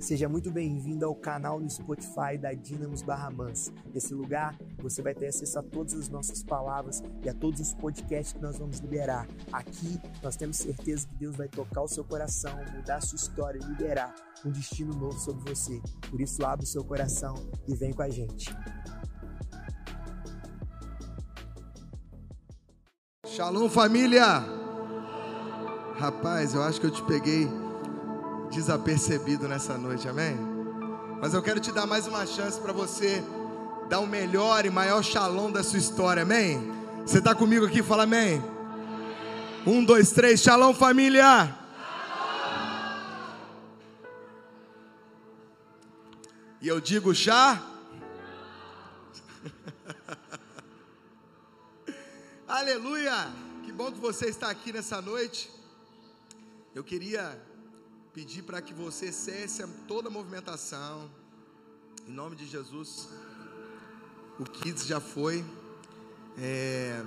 Seja muito bem-vindo ao canal no Spotify da Dinamos Barra Mansa. Nesse lugar, você vai ter acesso a todas as nossas palavras e a todos os podcasts que nós vamos liberar. Aqui, nós temos certeza que Deus vai tocar o seu coração, mudar a sua história e liberar um destino novo sobre você. Por isso, abre o seu coração e vem com a gente. Shalom, família! Rapaz, eu acho que eu te peguei desapercebido nessa noite, amém? Mas eu quero te dar mais uma chance para você dar o melhor e maior shalom da sua história, amém? Você está comigo aqui? Fala amém. Um, dois, três, shalom, família! E eu digo chá. Aleluia! Que bom que você está aqui nessa noite. Eu queria pedir para que você cesse toda a movimentação. Em nome de Jesus. O Kids já foi. É,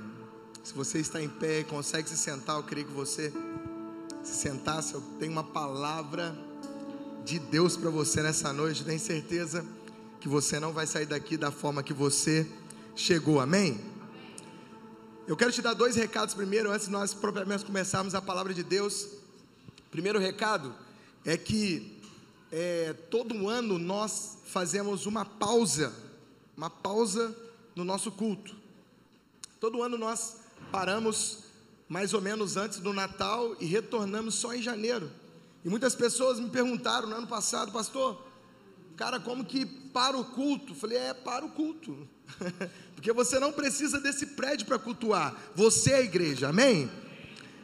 se você está em pé e consegue se sentar, eu queria que você se sentasse. Eu tenho uma palavra de Deus para você nessa noite. Tenho certeza que você não vai sair daqui da forma que você chegou. Amém? Eu quero te dar dois recados primeiro, antes de nós propriamente começarmos a palavra de Deus. Primeiro recado é que é, todo ano nós fazemos uma pausa, uma pausa no nosso culto. Todo ano nós paramos mais ou menos antes do Natal e retornamos só em janeiro. E muitas pessoas me perguntaram no ano passado, pastor, cara, como que para o culto? falei, é, para o culto. Porque você não precisa desse prédio para cultuar, você é a igreja, amém?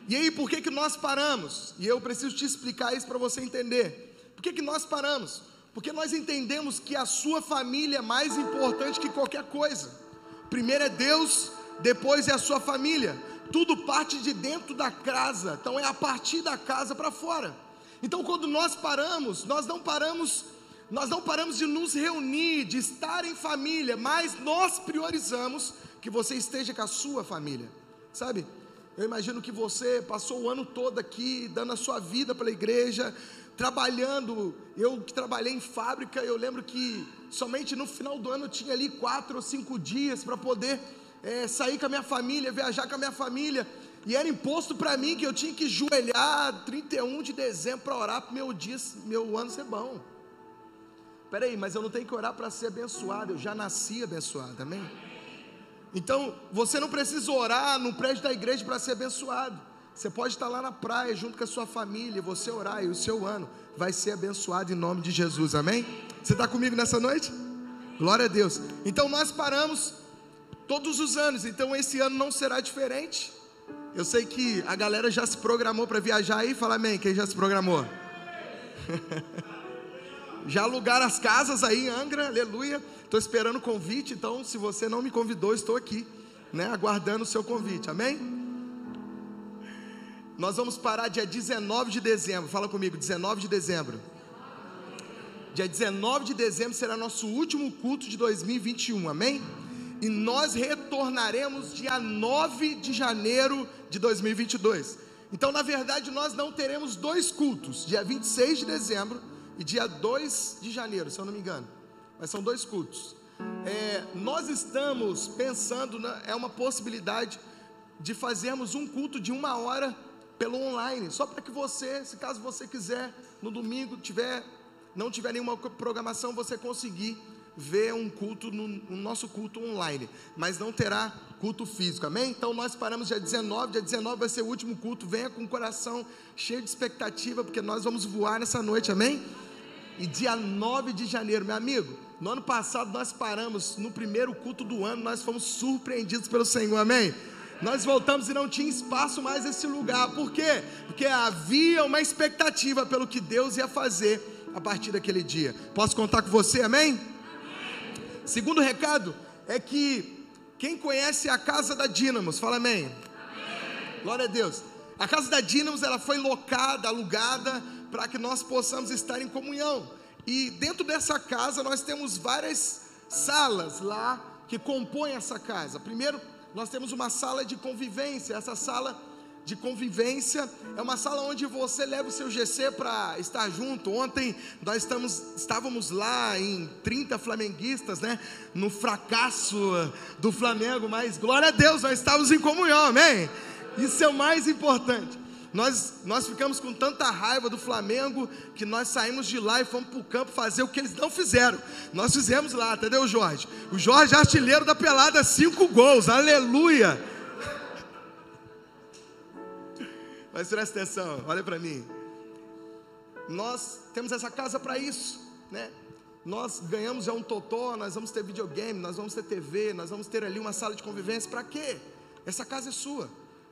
E aí, por que, que nós paramos? E eu preciso te explicar isso para você entender. Por que, que nós paramos? Porque nós entendemos que a sua família é mais importante que qualquer coisa. Primeiro é Deus, depois é a sua família. Tudo parte de dentro da casa, então é a partir da casa para fora. Então, quando nós paramos, nós não paramos, nós não paramos de nos reunir, de estar em família, mas nós priorizamos que você esteja com a sua família, sabe? Eu imagino que você passou o ano todo aqui, dando a sua vida pela igreja, trabalhando. Eu que trabalhei em fábrica, eu lembro que somente no final do ano eu tinha ali quatro ou cinco dias para poder é, sair com a minha família, viajar com a minha família. E era imposto para mim que eu tinha que joelhar 31 de dezembro para orar para meu dia, meu ano ser bom. Peraí, mas eu não tenho que orar para ser abençoado, eu já nasci abençoado, amém? Então, você não precisa orar no prédio da igreja para ser abençoado. Você pode estar lá na praia junto com a sua família, você orar e o seu ano vai ser abençoado em nome de Jesus, amém? Você está comigo nessa noite? Glória a Deus. Então nós paramos todos os anos, então esse ano não será diferente. Eu sei que a galera já se programou para viajar aí, fala amém, quem já se programou? já alugaram as casas aí em Angra, aleluia. Estou esperando o convite, então se você não me convidou, estou aqui, né, aguardando o seu convite, amém? Nós vamos parar dia 19 de dezembro, fala comigo, 19 de dezembro. Dia 19 de dezembro será nosso último culto de 2021, amém? E nós retornaremos dia 9 de janeiro de 2022. Então, na verdade, nós não teremos dois cultos, dia 26 de dezembro e dia 2 de janeiro, se eu não me engano mas são dois cultos. É, nós estamos pensando, é uma possibilidade de fazermos um culto de uma hora pelo online, só para que você, se caso você quiser, no domingo tiver, não tiver nenhuma programação, você conseguir ver um culto no, no, nosso culto online, mas não terá culto físico, amém? Então nós paramos dia 19, dia 19 vai ser o último culto, venha com o coração cheio de expectativa, porque nós vamos voar nessa noite, amém? E dia 9 de janeiro, meu amigo, no ano passado nós paramos, no primeiro culto do ano, nós fomos surpreendidos pelo Senhor, amém? Nós voltamos e não tinha espaço mais esse lugar, por quê? Porque havia uma expectativa pelo que Deus ia fazer a partir daquele dia. Posso contar com você, amém? amém. Segundo recado é que quem conhece a casa da Dínamos, fala amém. amém. Glória a Deus. A casa da Dínamos ela foi locada, alugada para que nós possamos estar em comunhão. E dentro dessa casa nós temos várias salas lá que compõem essa casa. Primeiro, nós temos uma sala de convivência. Essa sala de convivência, é uma sala onde você leva o seu GC para estar junto. Ontem nós estamos, estávamos lá em 30 flamenguistas, né? No fracasso do Flamengo, mas glória a Deus, nós estávamos em comunhão, amém? Isso é o mais importante. Nós, nós ficamos com tanta raiva do Flamengo que nós saímos de lá e fomos para o campo fazer o que eles não fizeram. Nós fizemos lá, entendeu, Jorge? O Jorge, artilheiro da pelada, cinco gols, aleluia! Mas presta atenção, olha para mim. Nós temos essa casa para isso, né? Nós ganhamos já um totó, nós vamos ter videogame, nós vamos ter TV, nós vamos ter ali uma sala de convivência. Para quê? Essa casa é sua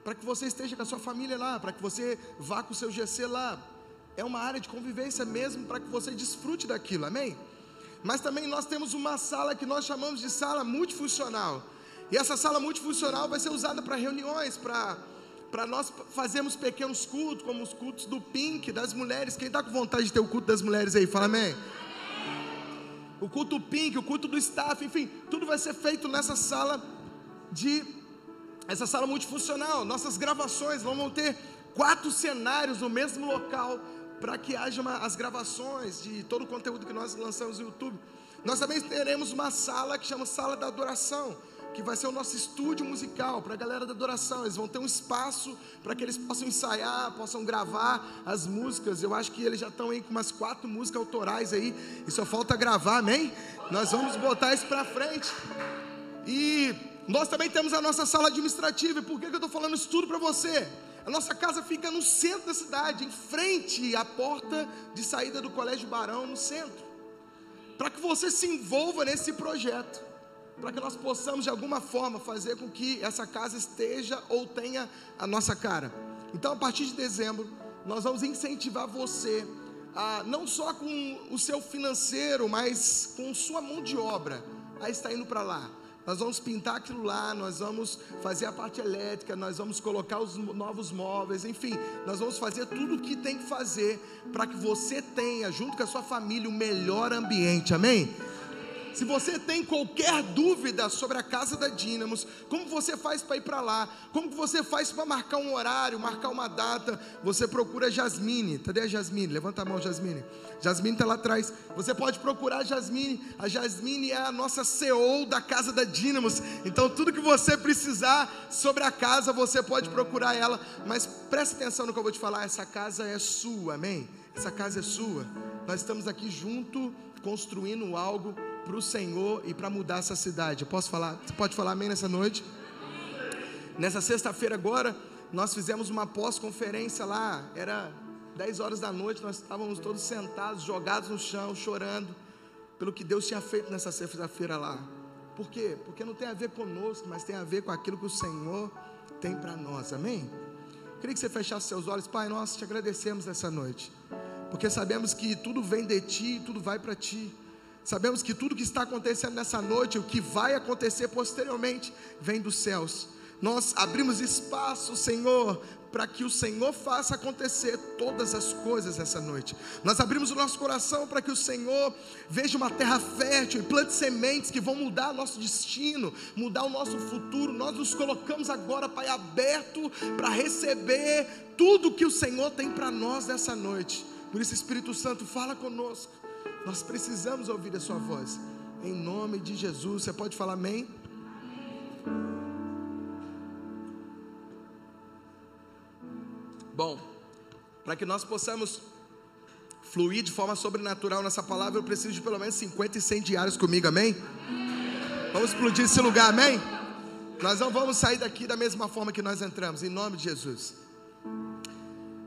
para que você esteja com a sua família lá, para que você vá com o seu GC lá. É uma área de convivência mesmo para que você desfrute daquilo, amém? Mas também nós temos uma sala que nós chamamos de sala multifuncional. E essa sala multifuncional vai ser usada para reuniões, para para nós fazermos pequenos cultos, como os cultos do Pink, das mulheres. Quem está com vontade de ter o culto das mulheres aí? Fala amém. O culto Pink, o culto do staff, enfim, tudo vai ser feito nessa sala de essa sala multifuncional, nossas gravações vão ter quatro cenários no mesmo local para que haja uma, as gravações de todo o conteúdo que nós lançamos no YouTube. Nós também teremos uma sala que chama Sala da Adoração, que vai ser o nosso estúdio musical para a galera da adoração. Eles vão ter um espaço para que eles possam ensaiar, possam gravar as músicas. Eu acho que eles já estão aí com umas quatro músicas autorais aí, e só falta gravar, amém? Nós vamos botar isso para frente. E nós também temos a nossa sala administrativa. E por que, eu estou falando isso tudo para você? A nossa casa fica no centro da cidade, em frente à porta de saída do Colégio Barão, no centro. Para que você se envolva nesse projeto. Para que nós possamos, de alguma forma, fazer com que essa casa esteja ou tenha a nossa cara. Então, a partir de dezembro, nós vamos incentivar você, a, não só com o seu financeiro, mas com sua mão de obra, a estar indo para lá nós vamos pintar aquilo lá, nós vamos fazer a parte elétrica, nós vamos colocar os novos móveis, enfim, nós vamos fazer tudo o que tem que fazer para que você tenha, junto com a sua família, o melhor ambiente, amém? Se você tem qualquer dúvida sobre a casa da Dínamos, como você faz para ir para lá, como você faz para marcar um horário, marcar uma data, você procura a Jasmine. Cadê a Jasmine? Levanta a mão, Jasmine. Jasmine está lá atrás. Você pode procurar a Jasmine. A Jasmine é a nossa CEO da casa da Dínamos. Então, tudo que você precisar sobre a casa, você pode procurar ela. Mas preste atenção no que eu vou te falar: essa casa é sua, amém? Essa casa é sua. Nós estamos aqui junto, construindo algo para o Senhor e para mudar essa cidade. Eu posso falar? Você pode falar amém nessa noite? Nessa sexta-feira agora, nós fizemos uma pós-conferência lá. Era 10 horas da noite, nós estávamos todos sentados, jogados no chão, chorando pelo que Deus tinha feito nessa sexta-feira lá. Por quê? Porque não tem a ver conosco, mas tem a ver com aquilo que o Senhor tem para nós. Amém? Queria que você fechasse seus olhos, Pai. Nós te agradecemos nessa noite, porque sabemos que tudo vem de Ti, tudo vai para Ti. Sabemos que tudo que está acontecendo nessa noite, o que vai acontecer posteriormente, vem dos céus. Nós abrimos espaço, Senhor, para que o Senhor faça acontecer todas as coisas essa noite. Nós abrimos o nosso coração para que o Senhor veja uma terra fértil e plante sementes que vão mudar nosso destino, mudar o nosso futuro. Nós nos colocamos agora, Pai, aberto para receber tudo que o Senhor tem para nós nessa noite. Por isso, Espírito Santo, fala conosco. Nós precisamos ouvir a Sua voz. Em nome de Jesus. Você pode falar amém? Bom, para que nós possamos fluir de forma sobrenatural nessa palavra, eu preciso de pelo menos 50 incendiários comigo, amém? Vamos explodir esse lugar, amém? Nós não vamos sair daqui da mesma forma que nós entramos, em nome de Jesus.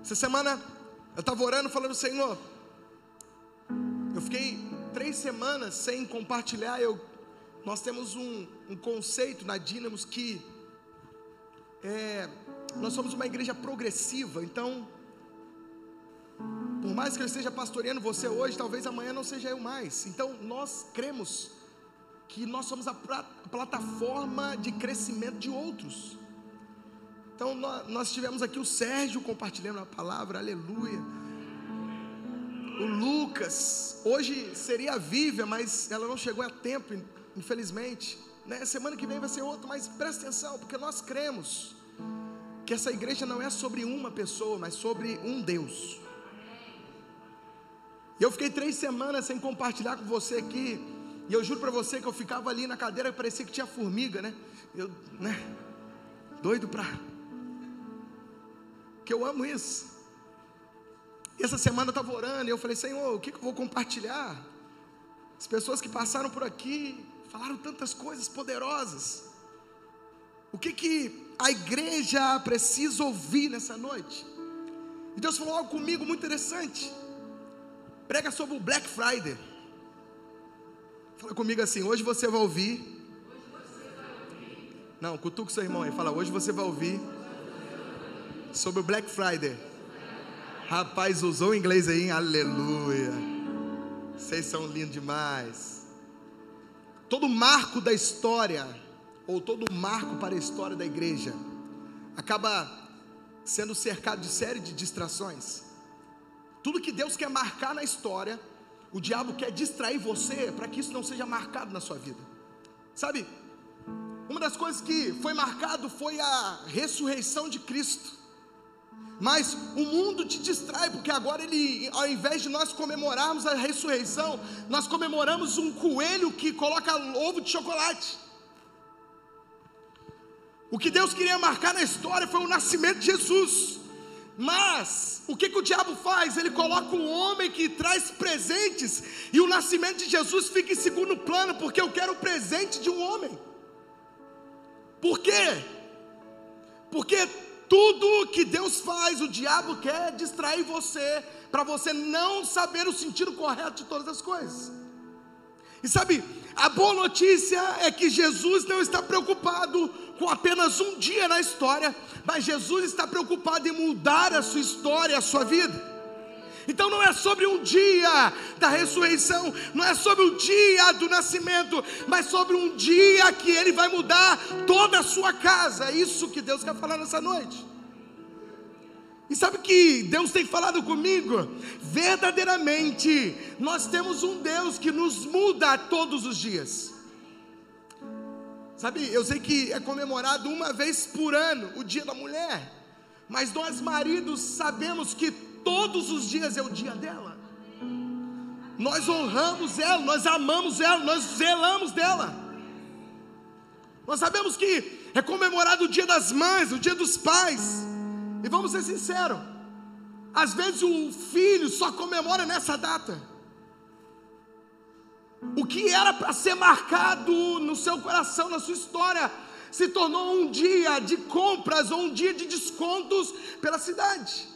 Essa semana eu estava orando, falando, Senhor, eu fiquei três semanas sem compartilhar. Eu, nós temos um, um conceito na Dínamos que é, nós somos uma igreja progressiva. Então, por mais que eu esteja pastoreando você hoje, talvez amanhã não seja eu mais. Então, nós cremos que nós somos a plataforma de crescimento de outros. Então, nós tivemos aqui o Sérgio compartilhando a palavra, aleluia o Lucas. Hoje seria a Vívia, mas ela não chegou a tempo, infelizmente. Né? Semana que vem vai ser outro, mas presta atenção, porque nós cremos que essa igreja não é sobre uma pessoa, mas sobre um Deus. E eu fiquei três semanas sem compartilhar com você aqui. E eu juro para você que eu ficava ali na cadeira, parecia que tinha formiga, né? Eu, né? Doido para. Que eu amo isso. E essa semana eu estava orando e eu falei, Senhor, o que, que eu vou compartilhar? As pessoas que passaram por aqui falaram tantas coisas poderosas. O que, que a igreja precisa ouvir nessa noite? E Deus falou algo comigo muito interessante prega sobre o Black Friday. Fala comigo assim: hoje você vai ouvir. Não, cutuca seu irmão aí. Fala, hoje você vai ouvir sobre o Black Friday. Rapaz, usou o inglês aí, hein? Aleluia. Vocês são lindos demais. Todo marco da história, ou todo marco para a história da igreja, acaba sendo cercado de série de distrações. Tudo que Deus quer marcar na história, o diabo quer distrair você para que isso não seja marcado na sua vida. Sabe? Uma das coisas que foi marcado foi a ressurreição de Cristo. Mas o mundo te distrai, porque agora ele, ao invés de nós comemorarmos a ressurreição, nós comemoramos um coelho que coloca ovo de chocolate. O que Deus queria marcar na história foi o nascimento de Jesus. Mas o que, que o diabo faz? Ele coloca um homem que traz presentes, e o nascimento de Jesus fica em segundo plano, porque eu quero o presente de um homem. Por quê? Porque tudo que Deus faz, o diabo quer distrair você, para você não saber o sentido correto de todas as coisas. E sabe, a boa notícia é que Jesus não está preocupado com apenas um dia na história, mas Jesus está preocupado em mudar a sua história, a sua vida. Então não é sobre um dia da ressurreição, não é sobre o dia do nascimento, mas sobre um dia que ele vai mudar toda a sua casa. É isso que Deus quer falar nessa noite. E sabe que Deus tem falado comigo? Verdadeiramente, nós temos um Deus que nos muda todos os dias. Sabe, eu sei que é comemorado uma vez por ano o Dia da Mulher, mas nós maridos sabemos que todos os dias é o dia dela. Nós honramos ela, nós amamos ela, nós zelamos dela. Nós sabemos que é comemorado o Dia das Mães, o Dia dos Pais. E vamos ser sinceros, às vezes o filho só comemora nessa data. O que era para ser marcado no seu coração, na sua história, se tornou um dia de compras ou um dia de descontos pela cidade.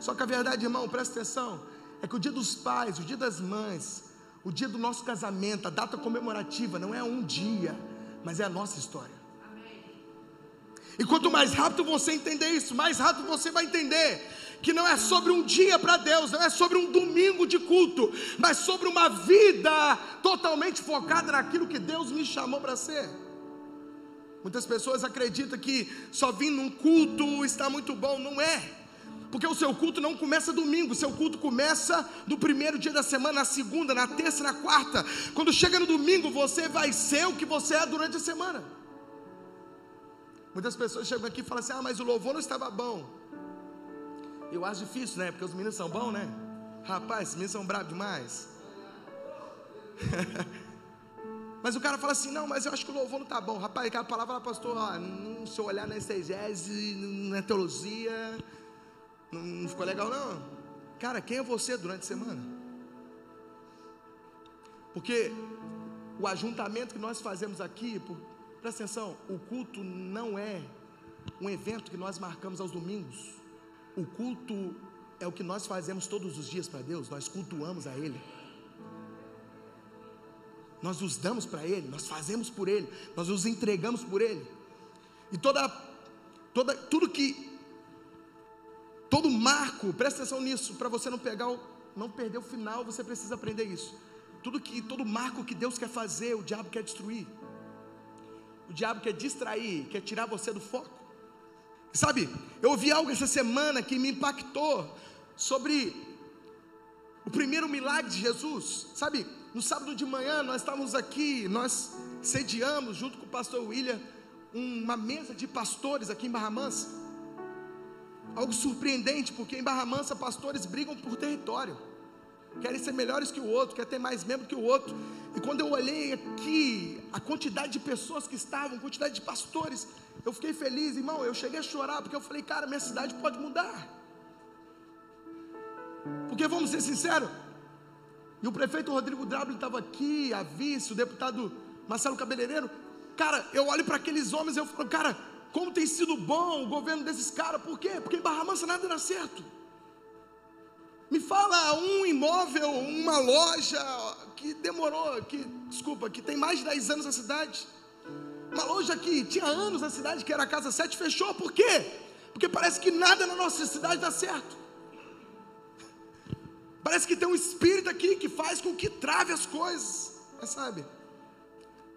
Só que a verdade, irmão, presta atenção, é que o dia dos pais, o dia das mães, o dia do nosso casamento, a data comemorativa, não é um dia, mas é a nossa história. E quanto mais rápido você entender isso, mais rápido você vai entender que não é sobre um dia para Deus, não é sobre um domingo de culto, mas sobre uma vida totalmente focada naquilo que Deus me chamou para ser. Muitas pessoas acreditam que só vir num culto está muito bom, não é. Porque o seu culto não começa domingo, o seu culto começa no primeiro dia da semana, na segunda, na terça, na quarta. Quando chega no domingo, você vai ser o que você é durante a semana. Muitas pessoas chegam aqui e falam assim: ah, mas o louvor não estava bom. Eu acho difícil, né? Porque os meninos são bons, né? Rapaz, os meninos são bravos demais. mas o cara fala assim: não, mas eu acho que o louvor não está bom. Rapaz, aquela palavra lá, pastor, ó, não, se eu olhar na exegese, na teologia, não, não ficou legal, não. Cara, quem é você durante a semana? Porque o ajuntamento que nós fazemos aqui, por, Presta atenção, o culto não é um evento que nós marcamos aos domingos. O culto é o que nós fazemos todos os dias para Deus, nós cultuamos a Ele. Nós nos damos para Ele, nós fazemos por Ele, nós nos entregamos por Ele. E toda, toda, tudo que, todo marco, presta atenção nisso, para você não pegar, o, não perder o final, você precisa aprender isso. Tudo que, todo marco que Deus quer fazer, o diabo quer destruir. O diabo quer distrair, quer tirar você do foco. Sabe, eu ouvi algo essa semana que me impactou sobre o primeiro milagre de Jesus. Sabe, no sábado de manhã nós estávamos aqui, nós sediamos junto com o pastor William uma mesa de pastores aqui em Barra Mansa. Algo surpreendente, porque em Barra Mansa pastores brigam por território. Querem ser melhores que o outro, querem ter mais membro que o outro. E quando eu olhei aqui a quantidade de pessoas que estavam, quantidade de pastores, eu fiquei feliz, irmão. Eu cheguei a chorar porque eu falei, cara, minha cidade pode mudar. Porque vamos ser sinceros, e o prefeito Rodrigo Drable estava aqui, a vice, o deputado Marcelo Cabeleireiro. Cara, eu olho para aqueles homens e eu falo, cara, como tem sido bom o governo desses caras, por quê? Porque em Barra Mansa nada dá certo. Me fala um imóvel, uma loja que demorou, que, desculpa, que tem mais de 10 anos na cidade. Uma loja que tinha anos na cidade, que era a Casa 7, fechou, por quê? Porque parece que nada na nossa cidade dá certo. Parece que tem um espírito aqui que faz com que trave as coisas. Mas sabe,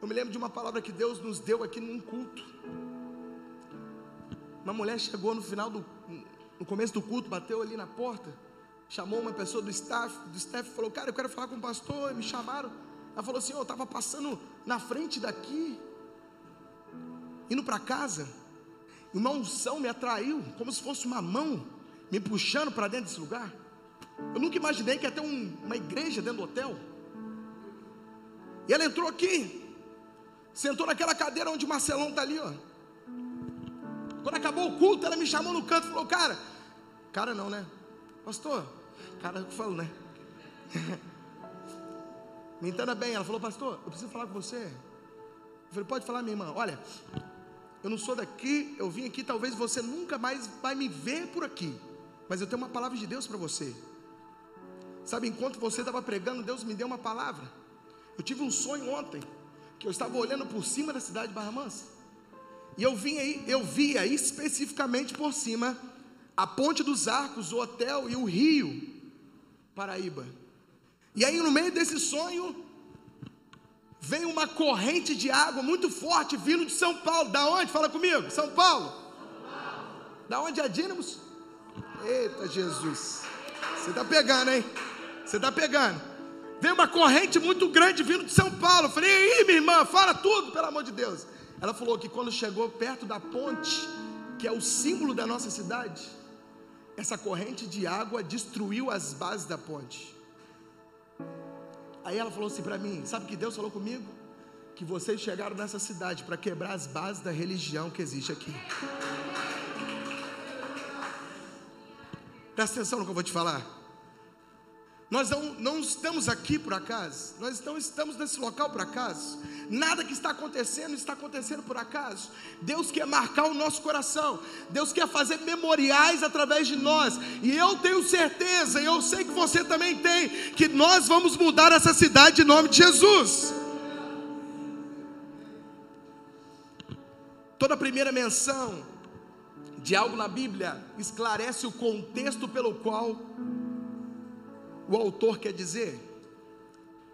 eu me lembro de uma palavra que Deus nos deu aqui num culto. Uma mulher chegou no final do, no começo do culto, bateu ali na porta, chamou uma pessoa do staff, do staff falou: Cara, eu quero falar com o pastor. E me chamaram. Ela falou assim: Eu estava passando na frente daqui, indo para casa, e uma unção me atraiu, como se fosse uma mão me puxando para dentro desse lugar. Eu nunca imaginei que ia ter um, uma igreja dentro do hotel. E ela entrou aqui, sentou naquela cadeira onde o Marcelão está ali, ó. Quando acabou o culto, ela me chamou no canto e falou: Cara, cara não, né? Pastor, cara, eu falo, né? me entenda bem. Ela falou: Pastor, eu preciso falar com você. Eu falei: Pode falar, minha irmã. Olha, eu não sou daqui, eu vim aqui, talvez você nunca mais vai me ver por aqui. Mas eu tenho uma palavra de Deus para você. Sabe, enquanto você estava pregando, Deus me deu uma palavra. Eu tive um sonho ontem, que eu estava olhando por cima da cidade de Barra Mansa. E eu vim aí, eu via especificamente por cima a Ponte dos Arcos, o hotel e o rio Paraíba. E aí no meio desse sonho veio uma corrente de água muito forte vindo de São Paulo. Da onde? Fala comigo. São Paulo. Da onde é Dínamos? Eita Jesus. Você está pegando, hein? Você está pegando. Veio uma corrente muito grande vindo de São Paulo. Eu falei, e aí, minha irmã, fala tudo, pelo amor de Deus. Ela falou que quando chegou perto da ponte, que é o símbolo da nossa cidade, essa corrente de água destruiu as bases da ponte. Aí ela falou assim para mim: Sabe que Deus falou comigo? Que vocês chegaram nessa cidade para quebrar as bases da religião que existe aqui. Presta atenção no que eu vou te falar. Nós não, não estamos aqui por acaso, nós não estamos nesse local por acaso. Nada que está acontecendo está acontecendo por acaso. Deus quer marcar o nosso coração, Deus quer fazer memoriais através de nós. E eu tenho certeza, e eu sei que você também tem, que nós vamos mudar essa cidade em nome de Jesus. Toda primeira menção de algo na Bíblia esclarece o contexto pelo qual o autor quer dizer.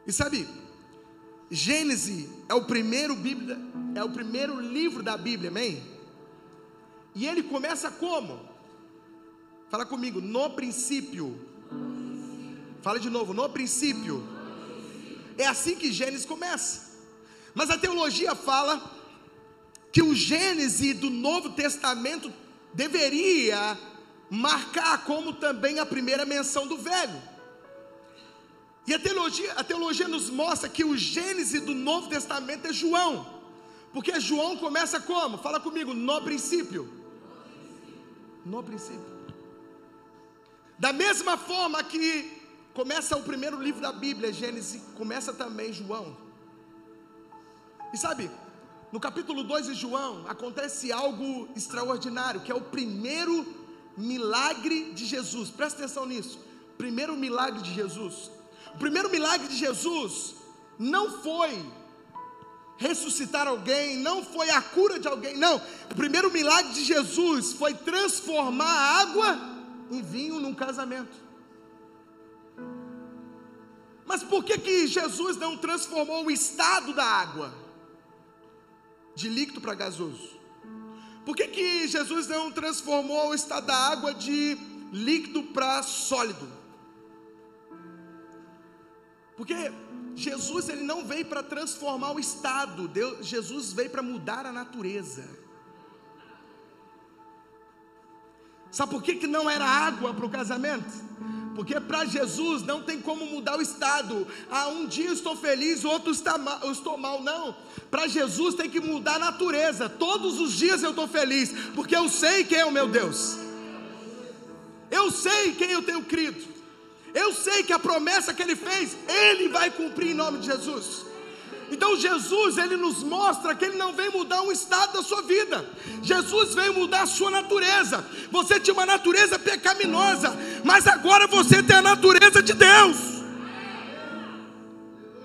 E sabe, Gênesis é o primeiro Bíblia, é o primeiro livro da Bíblia, amém? E ele começa como? Fala comigo, no princípio. Fala de novo, no princípio. É assim que Gênesis começa. Mas a teologia fala que o Gênesis do Novo Testamento deveria marcar como também a primeira menção do velho. E a teologia, a teologia nos mostra que o Gênesis do Novo Testamento é João. Porque João começa como? Fala comigo, no princípio. No princípio. Da mesma forma que começa o primeiro livro da Bíblia, Gênesis, começa também João. E sabe, no capítulo 2 de João, acontece algo extraordinário, que é o primeiro milagre de Jesus. Presta atenção nisso. Primeiro milagre de Jesus. O primeiro milagre de Jesus não foi ressuscitar alguém, não foi a cura de alguém, não. O primeiro milagre de Jesus foi transformar a água em vinho num casamento. Mas por que que Jesus não transformou o estado da água? de líquido para gasoso? Por que, que Jesus não transformou o estado da água de líquido para sólido? Porque Jesus ele não veio para transformar o estado, Deus, Jesus veio para mudar a natureza. Sabe por que, que não era água para o casamento? Porque para Jesus não tem como mudar o estado. Ah, um dia estou feliz, outro está mal, eu estou mal. Não. Para Jesus tem que mudar a natureza. Todos os dias eu estou feliz, porque eu sei quem é o meu Deus. Eu sei quem eu tenho crido. Eu sei que a promessa que ele fez, ele vai cumprir em nome de Jesus. Então Jesus, ele nos mostra que ele não vem mudar um estado da sua vida. Jesus veio mudar a sua natureza. Você tinha uma natureza pecaminosa, mas agora você tem a natureza de Deus.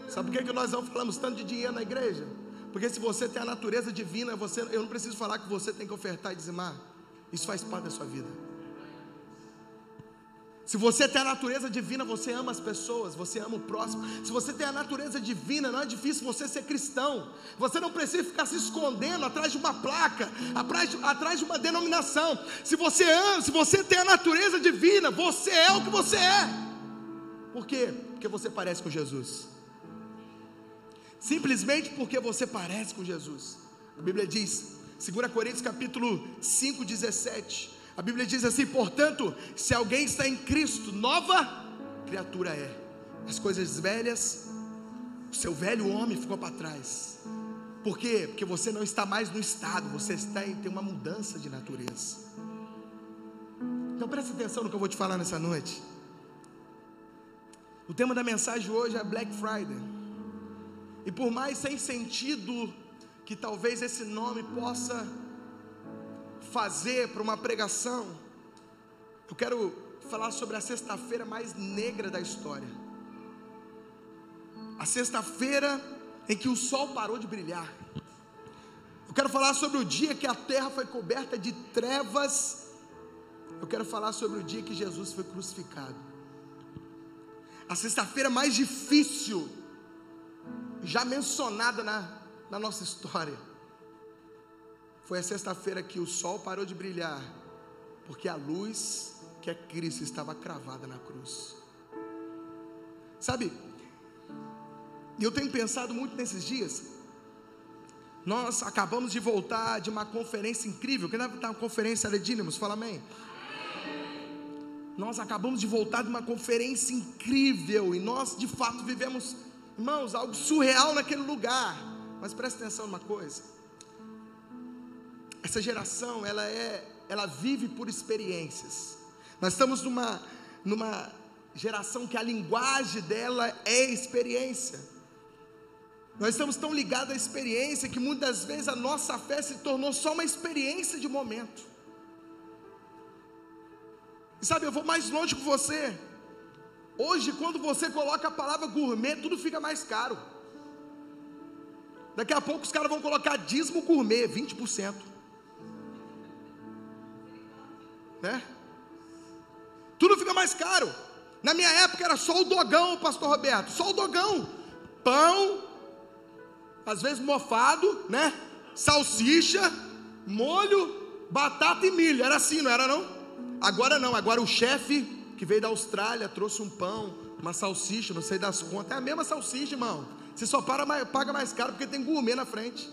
Sabe por que, que nós não falamos tanto de dinheiro na igreja? Porque se você tem a natureza divina, você, eu não preciso falar que você tem que ofertar e dizimar. Isso faz parte da sua vida. Se você tem a natureza divina, você ama as pessoas, você ama o próximo. Se você tem a natureza divina, não é difícil você ser cristão. Você não precisa ficar se escondendo atrás de uma placa, atrás de, atrás de uma denominação. Se você ama, se você tem a natureza divina, você é o que você é. Por quê? Porque você parece com Jesus. Simplesmente porque você parece com Jesus. A Bíblia diz, 2 Coríntios capítulo 5, 17 a Bíblia diz assim: portanto, se alguém está em Cristo, nova criatura é. As coisas velhas, o seu velho homem ficou para trás. Por quê? Porque você não está mais no estado, você está em, tem uma mudança de natureza. Então preste atenção no que eu vou te falar nessa noite. O tema da mensagem hoje é Black Friday. E por mais sem sentido que talvez esse nome possa fazer para uma pregação, eu quero falar sobre a sexta-feira mais negra da história. A sexta-feira em que o sol parou de brilhar. Eu quero falar sobre o dia que a terra foi coberta de trevas. Eu quero falar sobre o dia que Jesus foi crucificado. A sexta-feira mais difícil, já mencionada na, na nossa história. Foi a sexta-feira que o sol parou de brilhar, porque a luz, que é Cristo, estava cravada na cruz. Sabe, eu tenho pensado muito nesses dias. Nós acabamos de voltar de uma conferência incrível. Quem estar uma conferência de Dínamos? Fala amém. Nós acabamos de voltar de uma conferência incrível e nós de fato vivemos, irmãos, algo surreal naquele lugar. Mas presta atenção numa coisa. Essa geração, ela é, ela vive por experiências. Nós estamos numa, numa geração que a linguagem dela é experiência. Nós estamos tão ligados à experiência que muitas vezes a nossa fé se tornou só uma experiência de momento. E sabe, eu vou mais longe com você. Hoje, quando você coloca a palavra gourmet, tudo fica mais caro. Daqui a pouco os caras vão colocar dízimo gourmet, 20% né? Tudo fica mais caro. Na minha época era só o dogão, pastor Roberto, só o dogão. Pão, às vezes mofado, né? Salsicha, molho, batata e milho. Era assim, não era não? Agora não, agora o chefe que veio da Austrália trouxe um pão, uma salsicha, não sei das contas. É a mesma salsicha, irmão. Você só para, paga mais caro porque tem gourmet na frente.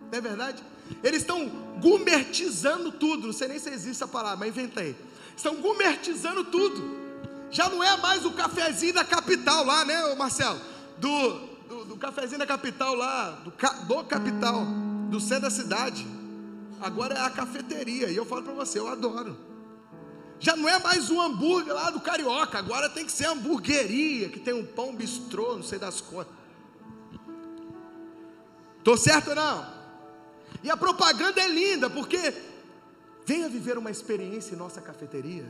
Não é verdade? Eles estão gumertizando tudo. Não sei nem se existe essa palavra, mas inventei. Estão gumertizando tudo. Já não é mais o cafezinho da capital lá, né, Marcelo? Do, do, do cafezinho da capital lá, do, do capital, do centro da cidade. Agora é a cafeteria. E eu falo para você, eu adoro. Já não é mais o hambúrguer lá do carioca, agora tem que ser hamburgueria, que tem um pão bistrô, não sei das contas. Estou certo ou não? E a propaganda é linda, porque venha viver uma experiência em nossa cafeteria.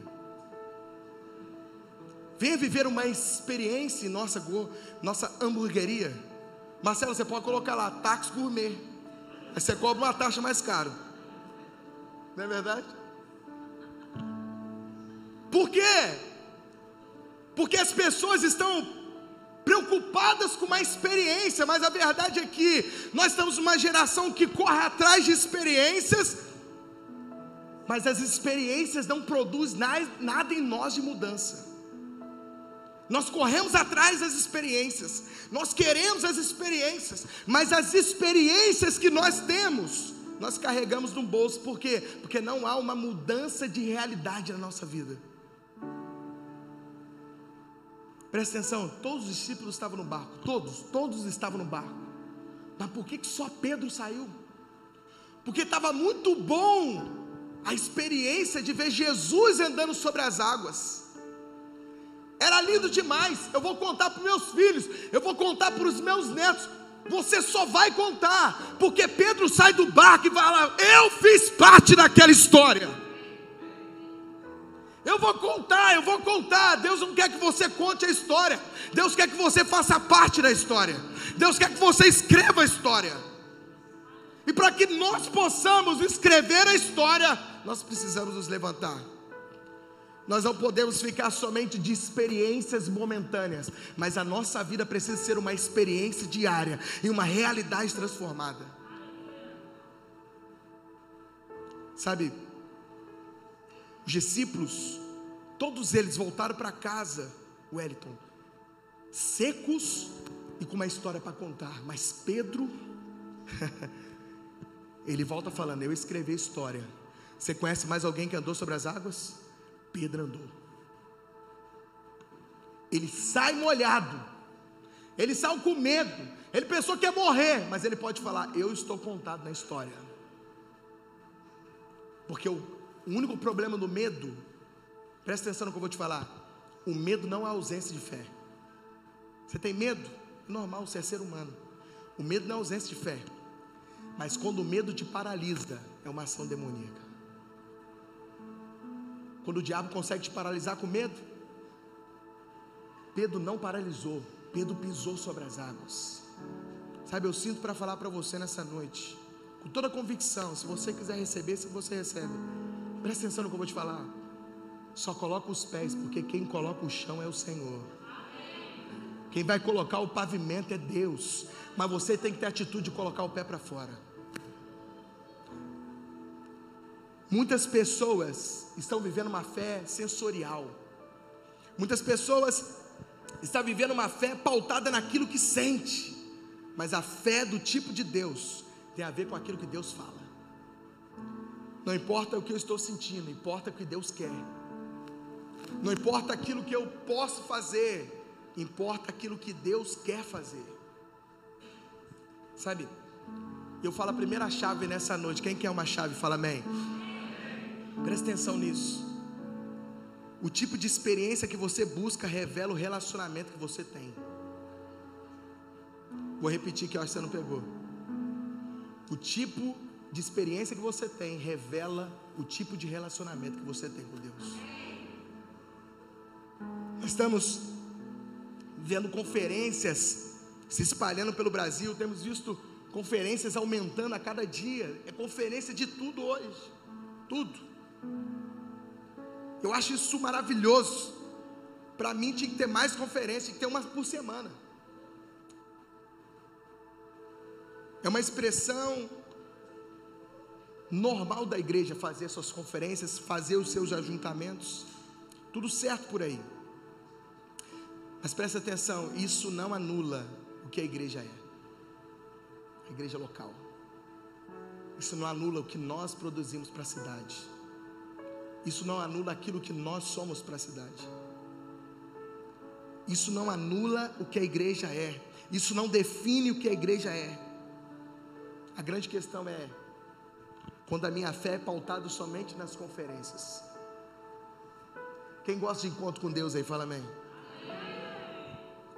Venha viver uma experiência em nossa, nossa hamburgueria. Marcelo, você pode colocar lá, táxi gourmet. Aí você cobra uma taxa mais cara. Não é verdade? Por quê? Porque as pessoas estão preocupadas com uma experiência, mas a verdade é que nós estamos numa geração que corre atrás de experiências, mas as experiências não produzem nada em nós de mudança. Nós corremos atrás das experiências, nós queremos as experiências, mas as experiências que nós temos nós carregamos no bolso, por quê? Porque não há uma mudança de realidade na nossa vida. Presta atenção, todos os discípulos estavam no barco, todos, todos estavam no barco. Mas por que, que só Pedro saiu? Porque estava muito bom a experiência de ver Jesus andando sobre as águas. Era lindo demais. Eu vou contar para meus filhos, eu vou contar para os meus netos. Você só vai contar, porque Pedro sai do barco e fala: Eu fiz parte daquela história. Eu vou contar, eu vou contar. Deus não quer que você conte a história. Deus quer que você faça parte da história. Deus quer que você escreva a história. E para que nós possamos escrever a história, nós precisamos nos levantar. Nós não podemos ficar somente de experiências momentâneas, mas a nossa vida precisa ser uma experiência diária e uma realidade transformada. Sabe, os discípulos, todos eles voltaram para casa, Wellington, secos e com uma história para contar, mas Pedro, ele volta falando: Eu escrevi a história. Você conhece mais alguém que andou sobre as águas? Pedro andou. Ele sai molhado, ele sai com medo, ele pensou que ia morrer, mas ele pode falar: Eu estou contado na história. Porque o, o único problema do medo, presta atenção no que eu vou te falar: o medo não é ausência de fé. Você tem medo? Normal, você é ser humano. O medo não é ausência de fé. Mas quando o medo te paralisa, é uma ação demoníaca. Quando o diabo consegue te paralisar com medo, Pedro não paralisou, Pedro pisou sobre as águas. Sabe, eu sinto para falar para você nessa noite, com toda convicção, se você quiser receber, se você recebe. Presta atenção no que eu vou te falar. Só coloca os pés, porque quem coloca o chão é o Senhor. Quem vai colocar o pavimento é Deus. Mas você tem que ter atitude de colocar o pé para fora. Muitas pessoas estão vivendo uma fé sensorial. Muitas pessoas estão vivendo uma fé pautada naquilo que sente. Mas a fé do tipo de Deus tem a ver com aquilo que Deus fala. Não importa o que eu estou sentindo, importa o que Deus quer. Não importa aquilo que eu posso fazer, importa aquilo que Deus quer fazer. Sabe? Eu falo a primeira chave nessa noite. Quem quer uma chave? Fala amém. Presta atenção nisso. O tipo de experiência que você busca revela o relacionamento que você tem. Vou repetir que eu acho que você não pegou. O tipo de experiência que você tem revela o tipo de relacionamento que você tem com Deus. Estamos vendo conferências se espalhando pelo Brasil, temos visto conferências aumentando a cada dia. É conferência de tudo hoje. Tudo. Eu acho isso maravilhoso. Para mim tinha que ter mais conferências, tinha que ter uma por semana. É uma expressão normal da igreja fazer suas conferências, fazer os seus ajuntamentos. Tudo certo por aí. Mas presta atenção, isso não anula o que a igreja é. A igreja local. Isso não anula o que nós produzimos para a cidade isso não anula aquilo que nós somos para a cidade. Isso não anula o que a igreja é. Isso não define o que a igreja é. A grande questão é quando a minha fé é pautada somente nas conferências. Quem gosta de encontro com Deus aí, fala amém.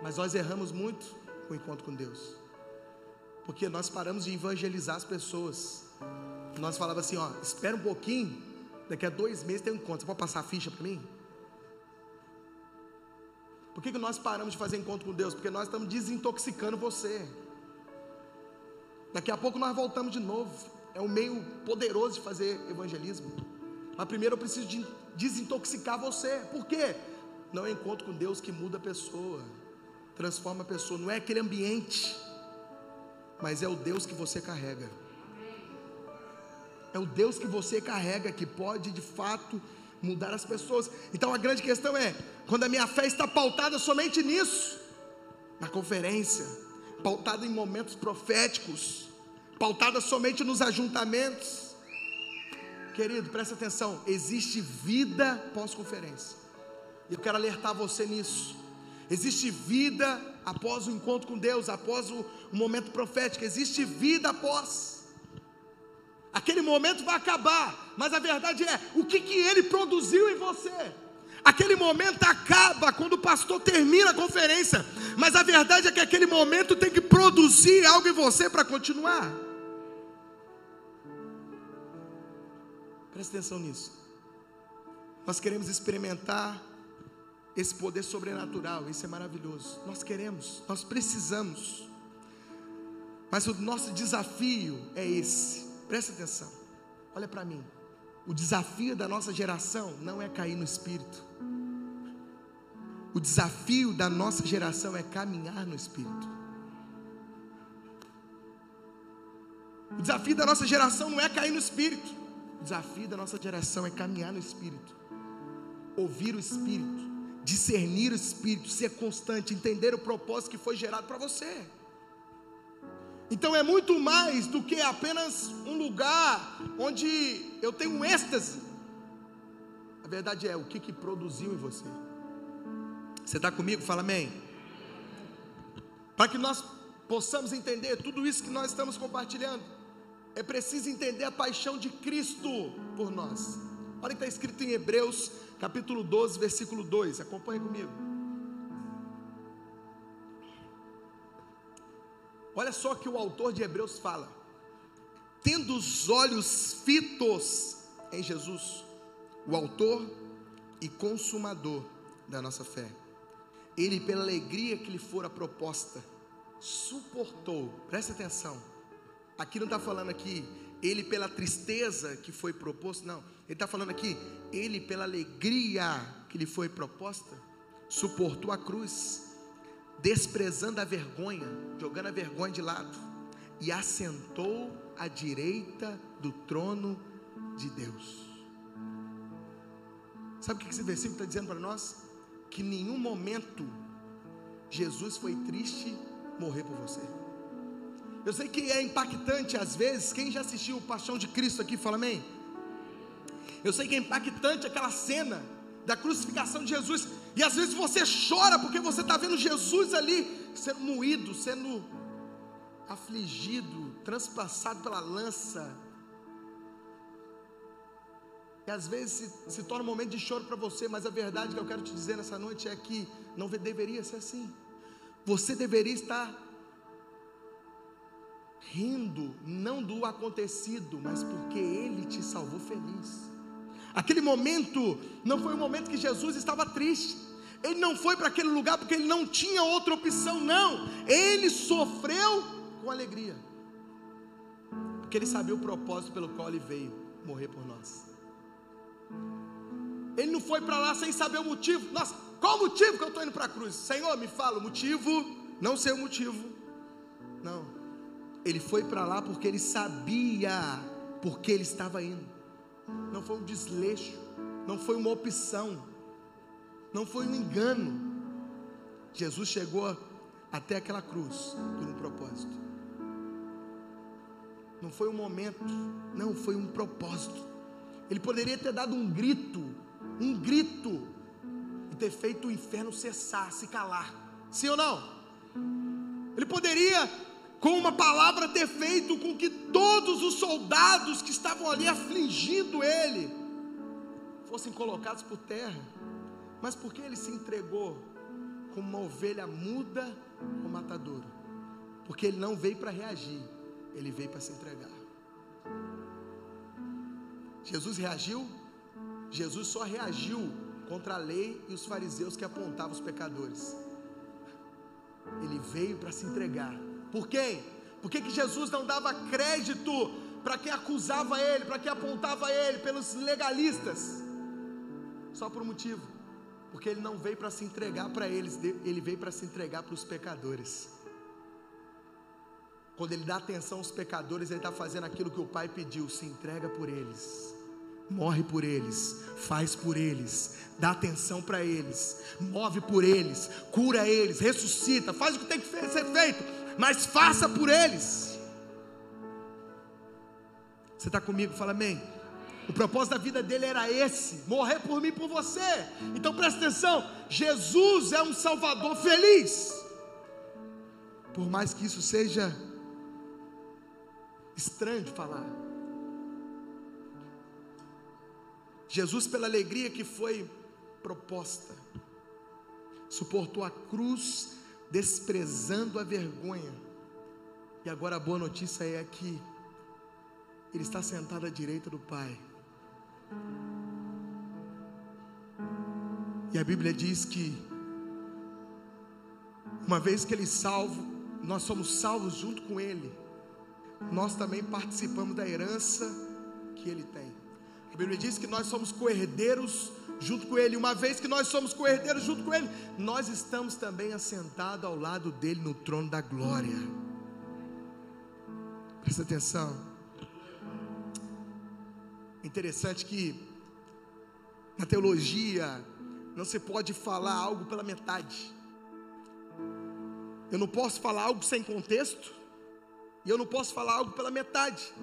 Mas nós erramos muito com o encontro com Deus. Porque nós paramos de evangelizar as pessoas. Nós falávamos assim, ó, espera um pouquinho, Daqui a dois meses tem um encontro. Você pode passar a ficha para mim? Por que, que nós paramos de fazer encontro com Deus? Porque nós estamos desintoxicando você. Daqui a pouco nós voltamos de novo. É um meio poderoso de fazer evangelismo. Mas primeiro eu preciso de desintoxicar você. Por quê? Não é encontro com Deus que muda a pessoa, transforma a pessoa. Não é aquele ambiente, mas é o Deus que você carrega. É o Deus que você carrega que pode de fato mudar as pessoas. Então a grande questão é: quando a minha fé está pautada somente nisso, na conferência, pautada em momentos proféticos, pautada somente nos ajuntamentos. Querido, presta atenção: existe vida pós-conferência. Eu quero alertar você nisso. Existe vida após o encontro com Deus, após o, o momento profético, existe vida após. Aquele momento vai acabar, mas a verdade é: o que, que ele produziu em você? Aquele momento acaba quando o pastor termina a conferência, mas a verdade é que aquele momento tem que produzir algo em você para continuar. Presta atenção nisso. Nós queremos experimentar esse poder sobrenatural, isso é maravilhoso. Nós queremos, nós precisamos. Mas o nosso desafio é esse. Presta atenção. Olha para mim. O desafio da nossa geração não é cair no espírito. O desafio da nossa geração é caminhar no espírito. O desafio da nossa geração não é cair no espírito. Desafio da nossa geração é caminhar no espírito. Ouvir o espírito discernir o Espírito, ser constante, entender o propósito que foi gerado para você. Então é muito mais do que apenas um lugar onde eu tenho um êxtase. A verdade é o que, que produziu em você. Você está comigo? Fala amém. Para que nós possamos entender tudo isso que nós estamos compartilhando, é preciso entender a paixão de Cristo por nós. Olha o que está escrito em Hebreus capítulo 12, versículo 2. Acompanhe comigo. Olha só que o autor de Hebreus fala: tendo os olhos fitos em Jesus, o autor e consumador da nossa fé. Ele, pela alegria que lhe fora proposta, suportou, presta atenção, aqui não está falando aqui, ele pela tristeza que foi proposto, não, ele está falando aqui, ele, pela alegria que lhe foi proposta, suportou a cruz, desprezando a vergonha, jogando a vergonha de lado, e assentou à direita do trono de Deus. Sabe o que esse versículo está dizendo para nós? Que em nenhum momento Jesus foi triste morrer por você. Eu sei que é impactante às vezes, quem já assistiu o Paixão de Cristo aqui, fala amém? Eu sei que é impactante aquela cena da crucificação de Jesus. E às vezes você chora porque você está vendo Jesus ali sendo moído, sendo afligido, transpassado pela lança. E às vezes se, se torna um momento de choro para você, mas a verdade que eu quero te dizer nessa noite é que não deveria ser assim. Você deveria estar rindo, não do acontecido, mas porque Ele te salvou feliz. Aquele momento não foi um momento que Jesus estava triste. Ele não foi para aquele lugar porque ele não tinha outra opção, não. Ele sofreu com alegria. Porque ele sabia o propósito pelo qual ele veio morrer por nós. Ele não foi para lá sem saber o motivo. Nossa, qual o motivo que eu estou indo para a cruz? Senhor, me fala o motivo. Não sei o motivo. Não. Ele foi para lá porque ele sabia porque ele estava indo não foi um desleixo, não foi uma opção, não foi um engano. Jesus chegou até aquela cruz por um propósito. Não foi um momento, não, foi um propósito. Ele poderia ter dado um grito, um grito, e ter feito o inferno cessar, se calar. Sim ou não? Ele poderia com uma palavra ter feito com que todos os soldados que estavam ali afligindo ele fossem colocados por terra. Mas porque ele se entregou como uma ovelha muda ao matadouro? Porque ele não veio para reagir, ele veio para se entregar. Jesus reagiu? Jesus só reagiu contra a lei e os fariseus que apontavam os pecadores. Ele veio para se entregar por quem? Por que, que Jesus não dava crédito para quem acusava ele, para quem apontava ele, pelos legalistas? Só por um motivo: porque ele não veio para se entregar para eles, ele veio para se entregar para os pecadores. Quando ele dá atenção aos pecadores, ele está fazendo aquilo que o Pai pediu: se entrega por eles, morre por eles, faz por eles, dá atenção para eles, move por eles, cura eles, ressuscita, faz o que tem que ser feito mas faça por eles. Você está comigo? Fala amém. O propósito da vida dele era esse: morrer por mim e por você. Então presta atenção: Jesus é um Salvador feliz. Por mais que isso seja estranho de falar. Jesus, pela alegria que foi proposta, suportou a cruz, desprezando a vergonha. E agora a boa notícia é que Ele está sentado à direita do Pai. E a Bíblia diz que, uma vez que Ele salvo, nós somos salvos junto com Ele, nós também participamos da herança que Ele tem. A Bíblia diz que nós somos coerdeiros junto com Ele. Uma vez que nós somos coerdeiros junto com Ele, nós estamos também assentados ao lado dele no trono da glória. Presta atenção. Interessante que na teologia não se pode falar algo pela metade. Eu não posso falar algo sem contexto, e eu não posso falar algo pela metade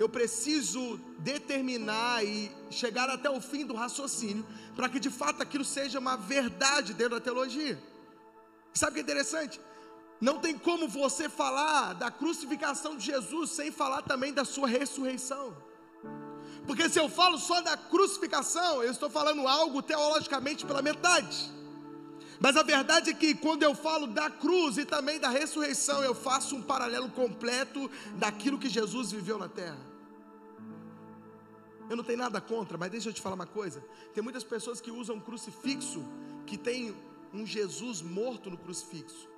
eu preciso determinar e chegar até o fim do raciocínio, para que de fato aquilo seja uma verdade dentro da teologia. Sabe o que é interessante? Não tem como você falar da crucificação de Jesus sem falar também da sua ressurreição. Porque se eu falo só da crucificação, eu estou falando algo teologicamente pela metade. Mas a verdade é que quando eu falo da cruz e também da ressurreição, eu faço um paralelo completo daquilo que Jesus viveu na terra. Eu não tenho nada contra, mas deixa eu te falar uma coisa. Tem muitas pessoas que usam crucifixo que tem um Jesus morto no crucifixo.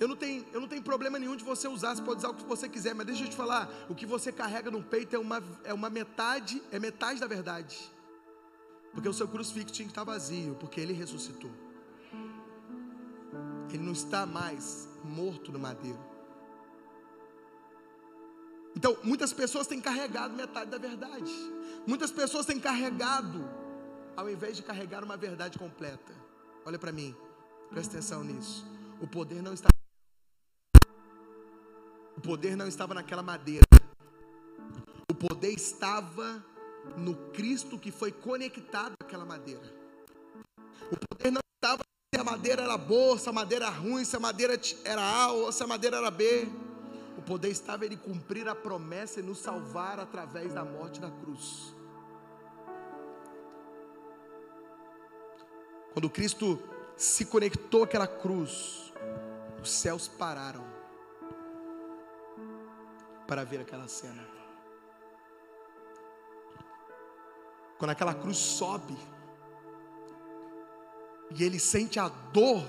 Eu não, tenho, eu não tenho problema nenhum de você usar, você pode usar o que você quiser, mas deixa eu te falar, o que você carrega no peito é uma, é uma metade, é metade da verdade. Porque o seu crucifixo tinha que estar vazio, porque ele ressuscitou. Ele não está mais morto no madeiro. Então, muitas pessoas têm carregado metade da verdade. Muitas pessoas têm carregado, ao invés de carregar uma verdade completa. Olha para mim, presta atenção nisso. O poder não está. O poder não estava naquela madeira. O poder estava no Cristo que foi conectado àquela madeira. O poder não estava se a madeira era boa, se a madeira era ruim, se a madeira era A ou se a madeira era B poder estava ele cumprir a promessa e nos salvar através da morte da cruz. Quando Cristo se conectou àquela cruz, os céus pararam para ver aquela cena. Quando aquela cruz sobe e ele sente a dor,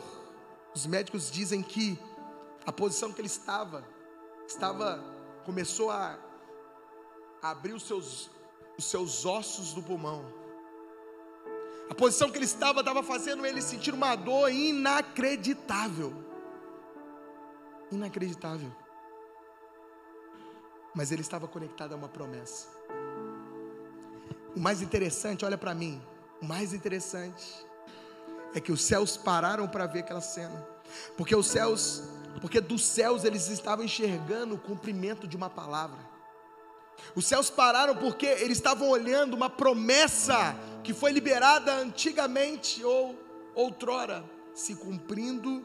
os médicos dizem que a posição que ele estava estava começou a, abrir os seus, os seus ossos do pulmão. A posição que ele estava estava fazendo ele sentir uma dor inacreditável. Inacreditável. Mas ele estava conectado a uma promessa. O mais interessante, olha para mim, o mais interessante é que os céus pararam para ver aquela cena. Porque os céus porque dos céus eles estavam enxergando o cumprimento de uma palavra. Os céus pararam porque eles estavam olhando uma promessa que foi liberada antigamente ou outrora, se cumprindo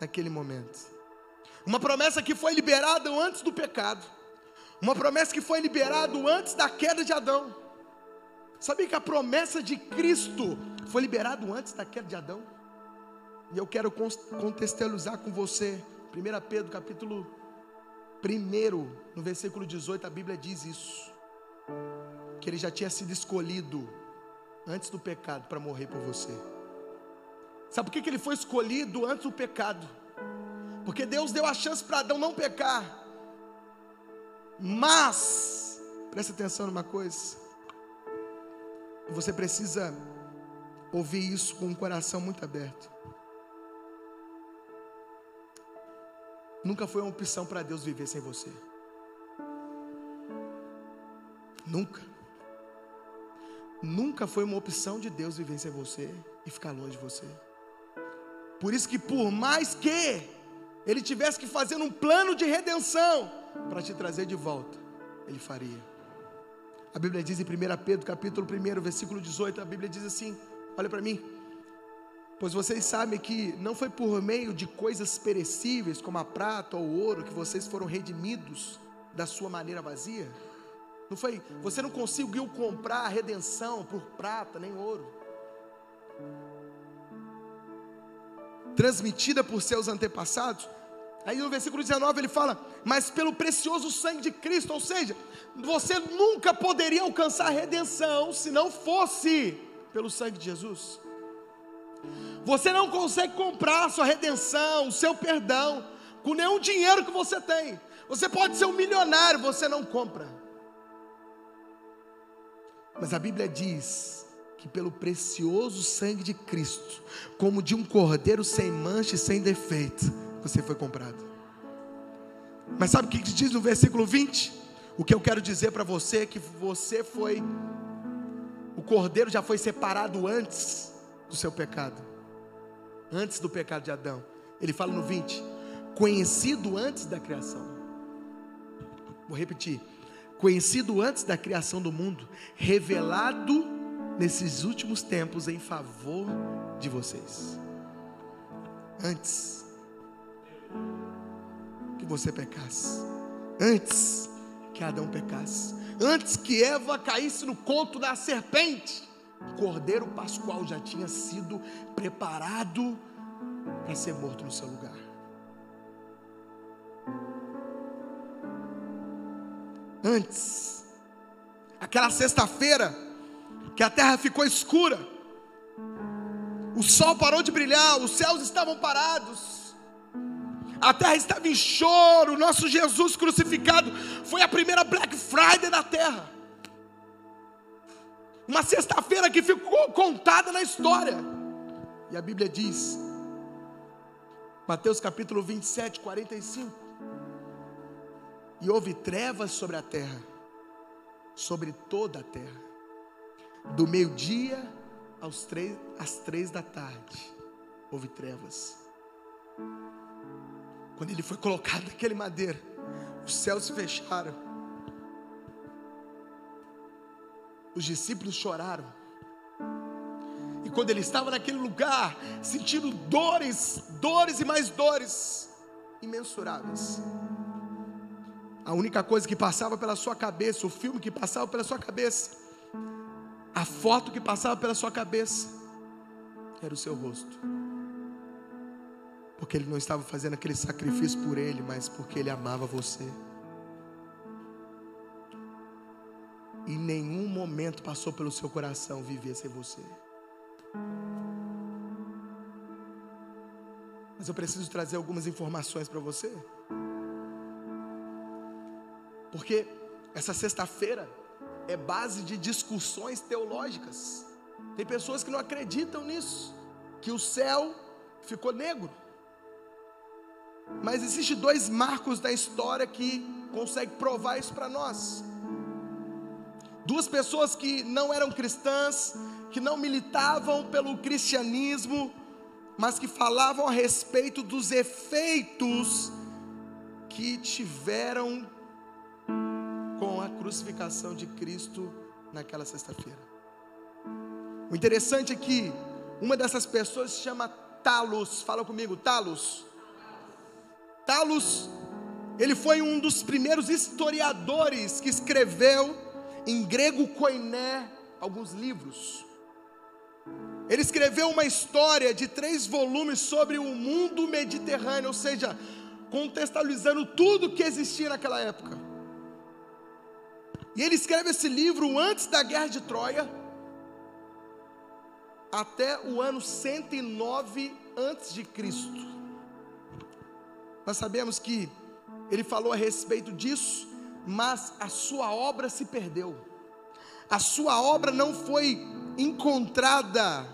naquele momento. Uma promessa que foi liberada antes do pecado. Uma promessa que foi liberada antes da queda de Adão. Sabia que a promessa de Cristo foi liberada antes da queda de Adão? E eu quero contextualizar com você 1 Pedro capítulo 1, no versículo 18, a Bíblia diz isso. Que ele já tinha sido escolhido antes do pecado para morrer por você. Sabe por que, que ele foi escolhido antes do pecado? Porque Deus deu a chance para Adão não pecar. Mas, presta atenção numa coisa. Você precisa ouvir isso com um coração muito aberto. Nunca foi uma opção para Deus viver sem você. Nunca. Nunca foi uma opção de Deus viver sem você e ficar longe de você. Por isso que por mais que ele tivesse que fazer um plano de redenção para te trazer de volta, Ele faria. A Bíblia diz em 1 Pedro, capítulo 1, versículo 18, a Bíblia diz assim: olha para mim. Pois vocês sabem que não foi por meio de coisas perecíveis, como a prata ou o ouro, que vocês foram redimidos da sua maneira vazia. Não foi, você não conseguiu comprar a redenção por prata nem ouro. Transmitida por seus antepassados. Aí no versículo 19 ele fala: Mas pelo precioso sangue de Cristo, ou seja, você nunca poderia alcançar a redenção se não fosse pelo sangue de Jesus. Você não consegue comprar a sua redenção, o seu perdão, com nenhum dinheiro que você tem. Você pode ser um milionário, você não compra. Mas a Bíblia diz que pelo precioso sangue de Cristo, como de um cordeiro sem mancha e sem defeito, você foi comprado. Mas sabe o que diz no versículo 20? O que eu quero dizer para você é que você foi, o cordeiro já foi separado antes do seu pecado antes do pecado de Adão. Ele fala no 20: conhecido antes da criação. Vou repetir: conhecido antes da criação do mundo, revelado nesses últimos tempos em favor de vocês. Antes que você pecasse, antes que Adão pecasse, antes que Eva caísse no conto da serpente, o cordeiro pascual já tinha sido preparado para ser morto no seu lugar. Antes, aquela sexta-feira, que a terra ficou escura, o sol parou de brilhar, os céus estavam parados, a terra estava em choro, nosso Jesus crucificado foi a primeira Black Friday da terra. Uma sexta-feira que ficou contada na história. E a Bíblia diz, Mateus capítulo 27, 45. E houve trevas sobre a terra, sobre toda a terra, do meio-dia aos três, às três da tarde, houve trevas. Quando ele foi colocado naquele madeira, os céus se fecharam Os discípulos choraram. E quando ele estava naquele lugar, sentindo dores, dores e mais dores, imensuráveis. A única coisa que passava pela sua cabeça, o filme que passava pela sua cabeça, a foto que passava pela sua cabeça, era o seu rosto. Porque ele não estava fazendo aquele sacrifício por ele, mas porque ele amava você. Em nenhum momento passou pelo seu coração viver sem você. Mas eu preciso trazer algumas informações para você. Porque essa sexta-feira é base de discussões teológicas. Tem pessoas que não acreditam nisso, que o céu ficou negro. Mas existe dois marcos da história que conseguem provar isso para nós. Duas pessoas que não eram cristãs, que não militavam pelo cristianismo, mas que falavam a respeito dos efeitos que tiveram com a crucificação de Cristo naquela sexta-feira. O interessante é que uma dessas pessoas se chama Talos, fala comigo, Talos. Talos, ele foi um dos primeiros historiadores que escreveu em grego koiné, alguns livros. Ele escreveu uma história de três volumes sobre o mundo mediterrâneo, ou seja, contextualizando tudo que existia naquela época. E ele escreve esse livro antes da guerra de Troia, até o ano 109 antes de Cristo. Nós sabemos que ele falou a respeito disso mas a sua obra se perdeu. A sua obra não foi encontrada.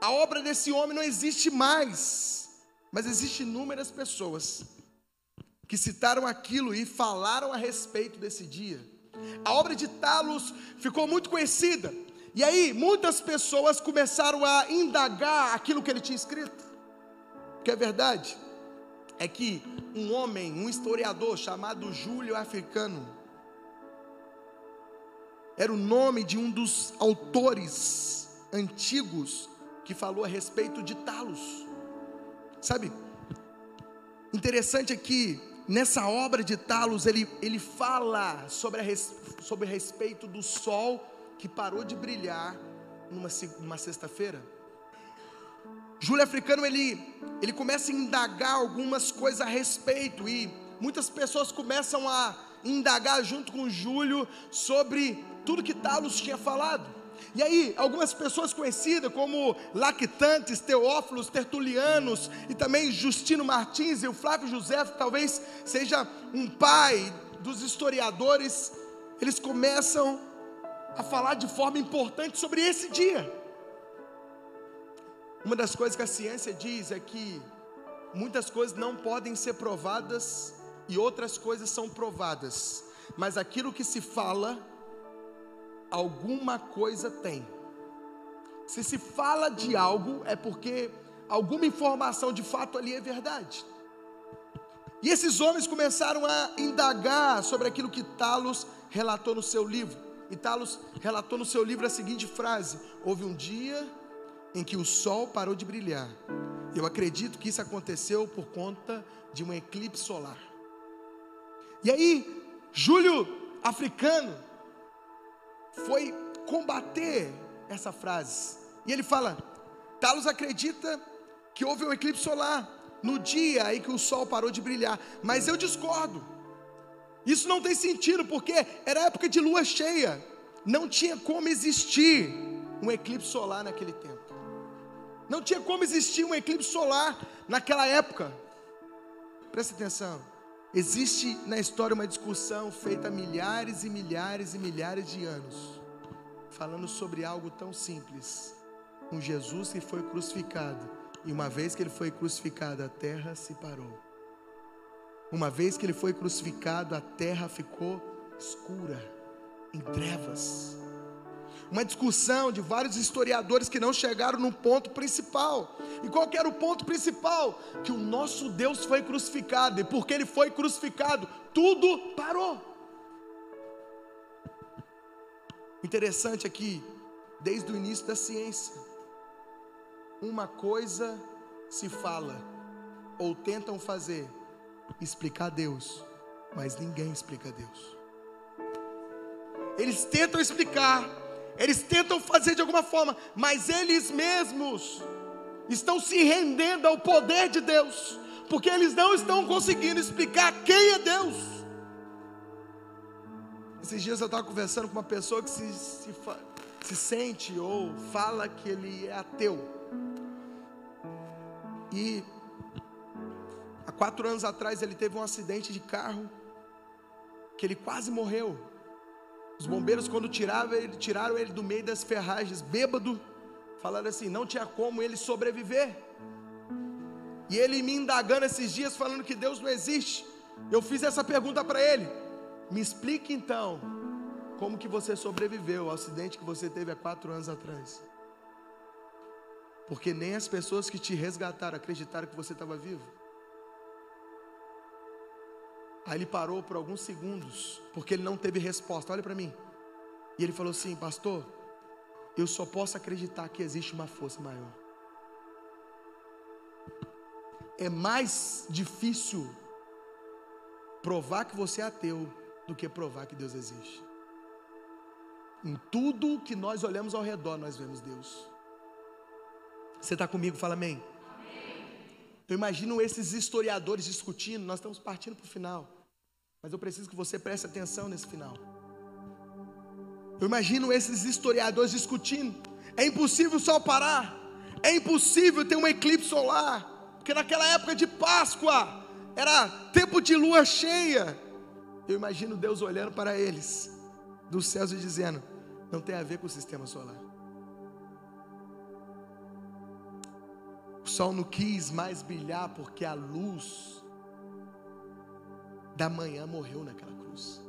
A obra desse homem não existe mais. Mas existem inúmeras pessoas que citaram aquilo e falaram a respeito desse dia. A obra de Talos ficou muito conhecida. E aí, muitas pessoas começaram a indagar aquilo que ele tinha escrito. Que é verdade. É que um homem, um historiador chamado Júlio Africano, era o nome de um dos autores antigos que falou a respeito de Talos. Sabe? Interessante é que nessa obra de Talos ele, ele fala sobre a, sobre a respeito do sol que parou de brilhar numa, numa sexta-feira. Júlio Africano ele, ele começa a indagar algumas coisas a respeito e muitas pessoas começam a indagar junto com Júlio sobre tudo que Talos tinha falado. E aí, algumas pessoas conhecidas como Lactantes, Teófilos, Tertulianos e também Justino Martins e o Flávio José, talvez seja um pai dos historiadores, eles começam a falar de forma importante sobre esse dia. Uma das coisas que a ciência diz é que muitas coisas não podem ser provadas e outras coisas são provadas, mas aquilo que se fala, alguma coisa tem. Se se fala de algo, é porque alguma informação de fato ali é verdade. E esses homens começaram a indagar sobre aquilo que Talos relatou no seu livro. E Talos relatou no seu livro a seguinte frase: Houve um dia em que o sol parou de brilhar. Eu acredito que isso aconteceu por conta de um eclipse solar. E aí, Júlio Africano foi combater essa frase. E ele fala: Talos acredita que houve um eclipse solar no dia em que o sol parou de brilhar, mas eu discordo. Isso não tem sentido, porque era época de lua cheia, não tinha como existir um eclipse solar naquele tempo. Não tinha como existir um eclipse solar naquela época. Presta atenção. Existe na história uma discussão feita há milhares e milhares e milhares de anos, falando sobre algo tão simples. Um Jesus que foi crucificado, e uma vez que ele foi crucificado, a terra se parou. Uma vez que ele foi crucificado, a terra ficou escura, em trevas uma discussão de vários historiadores que não chegaram no ponto principal. E qual era o ponto principal? Que o nosso Deus foi crucificado, e porque ele foi crucificado, tudo parou. Interessante aqui, desde o início da ciência, uma coisa se fala, ou tentam fazer, explicar Deus, mas ninguém explica Deus. Eles tentam explicar, eles tentam fazer de alguma forma, mas eles mesmos estão se rendendo ao poder de Deus, porque eles não estão conseguindo explicar quem é Deus. Esses dias eu estava conversando com uma pessoa que se, se, se sente ou fala que ele é ateu. E há quatro anos atrás ele teve um acidente de carro que ele quase morreu. Os bombeiros, quando tiravam ele, tiraram ele do meio das ferragens, bêbado, falaram assim: não tinha como ele sobreviver. E ele me indagando esses dias, falando que Deus não existe. Eu fiz essa pergunta para ele: me explique então, como que você sobreviveu ao acidente que você teve há quatro anos atrás? Porque nem as pessoas que te resgataram acreditaram que você estava vivo. Aí ele parou por alguns segundos, porque ele não teve resposta. Olha para mim. E ele falou assim: Pastor, eu só posso acreditar que existe uma força maior. É mais difícil provar que você é ateu do que provar que Deus existe. Em tudo que nós olhamos ao redor, nós vemos Deus. Você está comigo? Fala amém. Eu imagino esses historiadores discutindo, nós estamos partindo para o final. Mas eu preciso que você preste atenção nesse final. Eu imagino esses historiadores discutindo. É impossível o sol parar. É impossível ter um eclipse solar. Porque naquela época de Páscoa era tempo de lua cheia. Eu imagino Deus olhando para eles dos céus e dizendo: não tem a ver com o sistema solar. Sol não quis mais brilhar porque a luz da manhã morreu naquela cruz.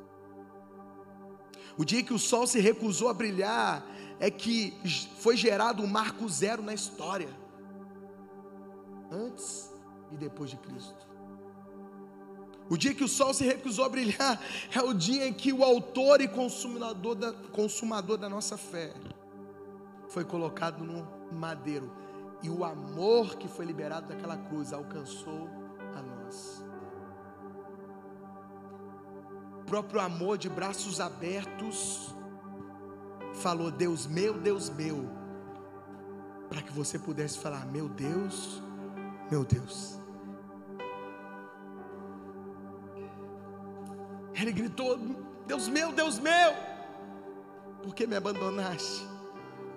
O dia que o sol se recusou a brilhar é que foi gerado um marco zero na história, antes e depois de Cristo. O dia que o sol se recusou a brilhar é o dia em que o autor e consumador da, consumador da nossa fé foi colocado no madeiro. E o amor que foi liberado daquela cruz alcançou a nós. O próprio amor de braços abertos falou: Deus meu, Deus meu, para que você pudesse falar: Meu Deus, meu Deus. Ele gritou: Deus meu, Deus meu, por que me abandonaste?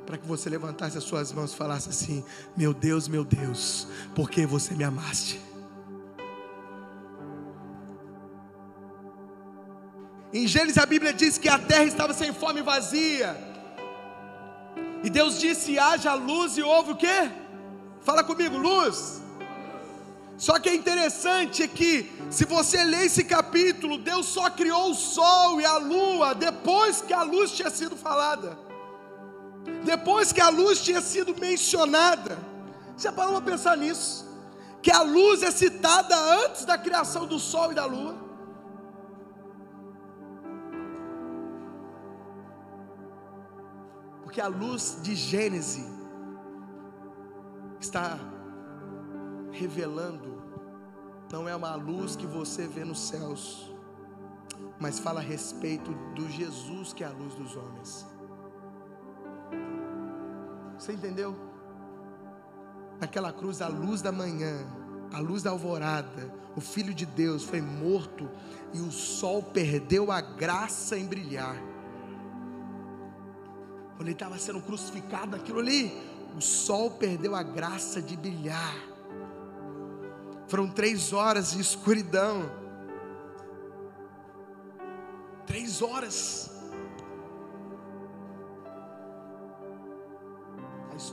Para que você levantasse as suas mãos e falasse assim: Meu Deus, meu Deus, por que você me amaste? Em Gênesis a Bíblia diz que a terra estava sem fome e vazia. E Deus disse: haja luz e houve o quê? Fala comigo, luz. Só que é interessante que, se você ler esse capítulo, Deus só criou o sol e a lua depois que a luz tinha sido falada, depois que a luz tinha sido mencionada. Já parou para pensar nisso? Que a luz é citada antes da criação do sol e da lua. Porque a luz de Gênesis está revelando, não é uma luz que você vê nos céus, mas fala a respeito do Jesus que é a luz dos homens. Você entendeu? Naquela cruz, a luz da manhã, a luz da alvorada, o Filho de Deus foi morto e o sol perdeu a graça em brilhar. Quando ele estava sendo crucificado, aquilo ali, o sol perdeu a graça de brilhar. Foram três horas de escuridão. Três horas.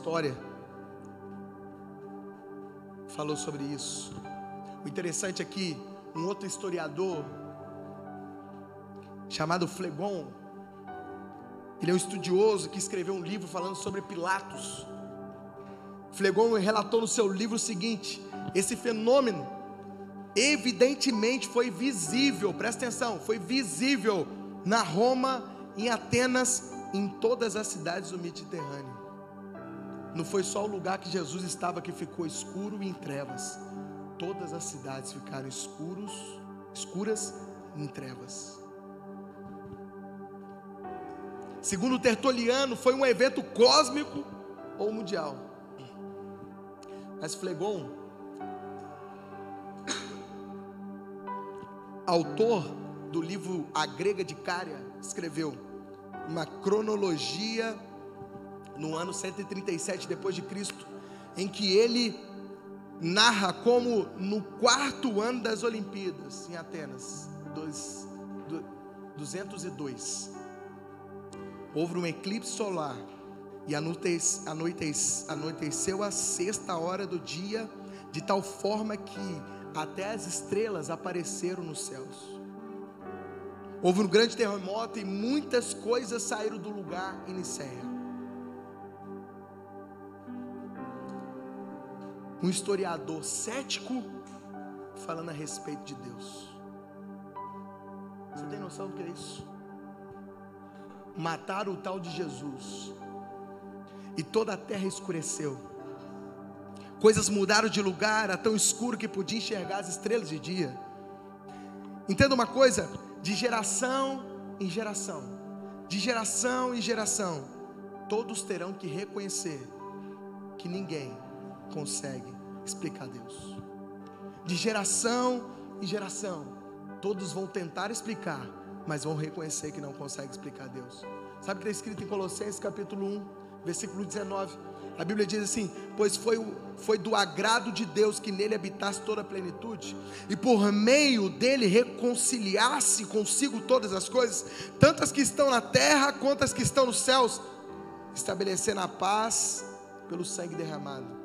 História falou sobre isso. O interessante é que um outro historiador, chamado Flegon, ele é um estudioso que escreveu um livro falando sobre Pilatos. Flegon relatou no seu livro o seguinte: esse fenômeno evidentemente foi visível, presta atenção, foi visível na Roma, em Atenas, em todas as cidades do Mediterrâneo. Não foi só o lugar que Jesus estava que ficou escuro e em trevas. Todas as cidades ficaram escuros, escuras e em trevas. Segundo Tertuliano, foi um evento cósmico ou mundial. Mas Flegon, autor do livro A Grega de Cária, escreveu uma cronologia no ano 137 depois de Cristo, em que ele narra como no quarto ano das Olimpíadas em Atenas, 202, houve um eclipse solar e anoiteceu a sexta hora do dia, de tal forma que até as estrelas apareceram nos céus. Houve um grande terremoto e muitas coisas saíram do lugar em Nicéia. Um historiador cético falando a respeito de Deus. Você tem noção do que é isso? Mataram o tal de Jesus e toda a terra escureceu. Coisas mudaram de lugar, era tão escuro que podia enxergar as estrelas de dia. Entenda uma coisa: de geração em geração, de geração em geração, todos terão que reconhecer que ninguém consegue explicar Deus. De geração em geração, todos vão tentar explicar, mas vão reconhecer que não conseguem explicar Deus. Sabe o que está escrito em Colossenses capítulo 1, versículo 19. A Bíblia diz assim: Pois foi, foi do agrado de Deus que nele habitasse toda a plenitude, e por meio dele reconciliasse consigo todas as coisas, tanto as que estão na terra quanto as que estão nos céus, estabelecendo a paz pelo sangue derramado.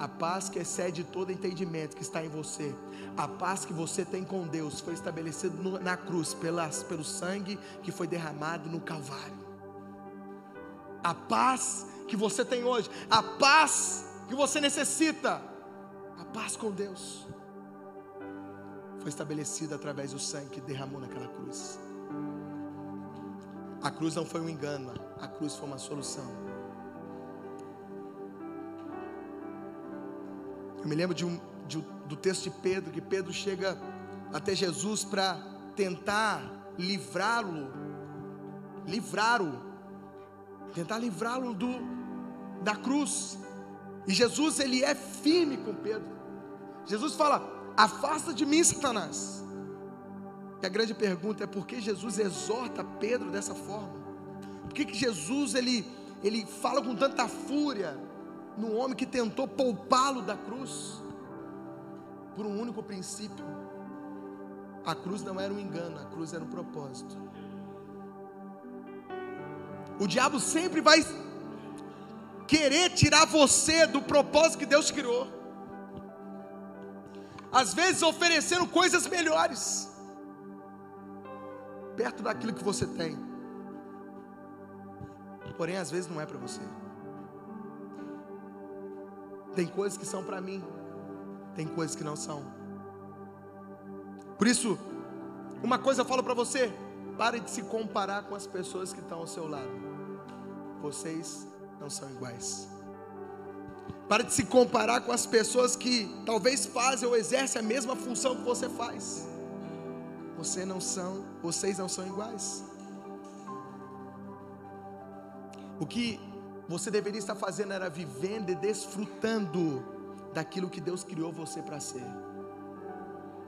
A paz que excede todo entendimento que está em você, a paz que você tem com Deus, foi estabelecida na cruz, pelas, pelo sangue que foi derramado no Calvário a paz que você tem hoje, a paz que você necessita, a paz com Deus, foi estabelecida através do sangue que derramou naquela cruz. A cruz não foi um engano, a cruz foi uma solução. Eu me lembro de um, de, do texto de Pedro, que Pedro chega até Jesus para tentar livrá-lo, livrá-lo, tentar livrá-lo do da cruz. E Jesus ele é firme com Pedro. Jesus fala: "Afasta de mim, Satanás". E a grande pergunta é por que Jesus exorta Pedro dessa forma? Por que, que Jesus ele, ele fala com tanta fúria no homem que tentou poupá-lo da cruz? Por um único princípio. A cruz não era um engano, a cruz era um propósito. O diabo sempre vai querer tirar você do propósito que Deus criou. Às vezes oferecendo coisas melhores perto daquilo que você tem. Porém, às vezes não é para você. Tem coisas que são para mim, tem coisas que não são. Por isso, uma coisa eu falo para você: pare de se comparar com as pessoas que estão ao seu lado. Vocês não são iguais. Pare de se comparar com as pessoas que talvez fazem ou exercem a mesma função que você faz. Você não são, vocês não são iguais. O que você deveria estar fazendo era vivendo e desfrutando daquilo que Deus criou você para ser,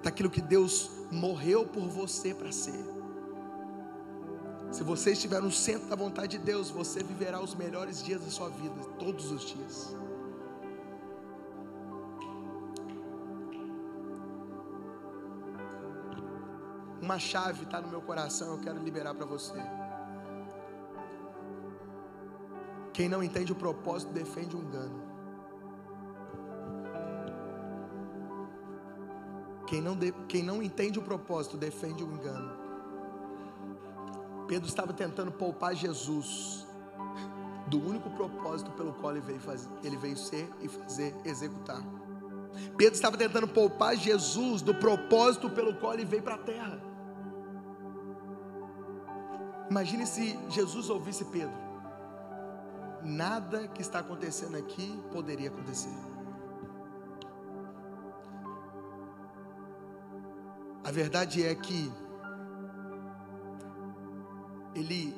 daquilo que Deus morreu por você para ser. Se você estiver no centro da vontade de Deus, você viverá os melhores dias da sua vida, todos os dias. Uma chave está no meu coração, eu quero liberar para você. Quem não entende o propósito defende o engano. Quem não, de, quem não entende o propósito defende o engano. Pedro estava tentando poupar Jesus do único propósito pelo qual ele veio, fazer, ele veio ser e fazer, executar. Pedro estava tentando poupar Jesus do propósito pelo qual ele veio para a terra. Imagine se Jesus ouvisse Pedro. Nada que está acontecendo aqui poderia acontecer. A verdade é que ele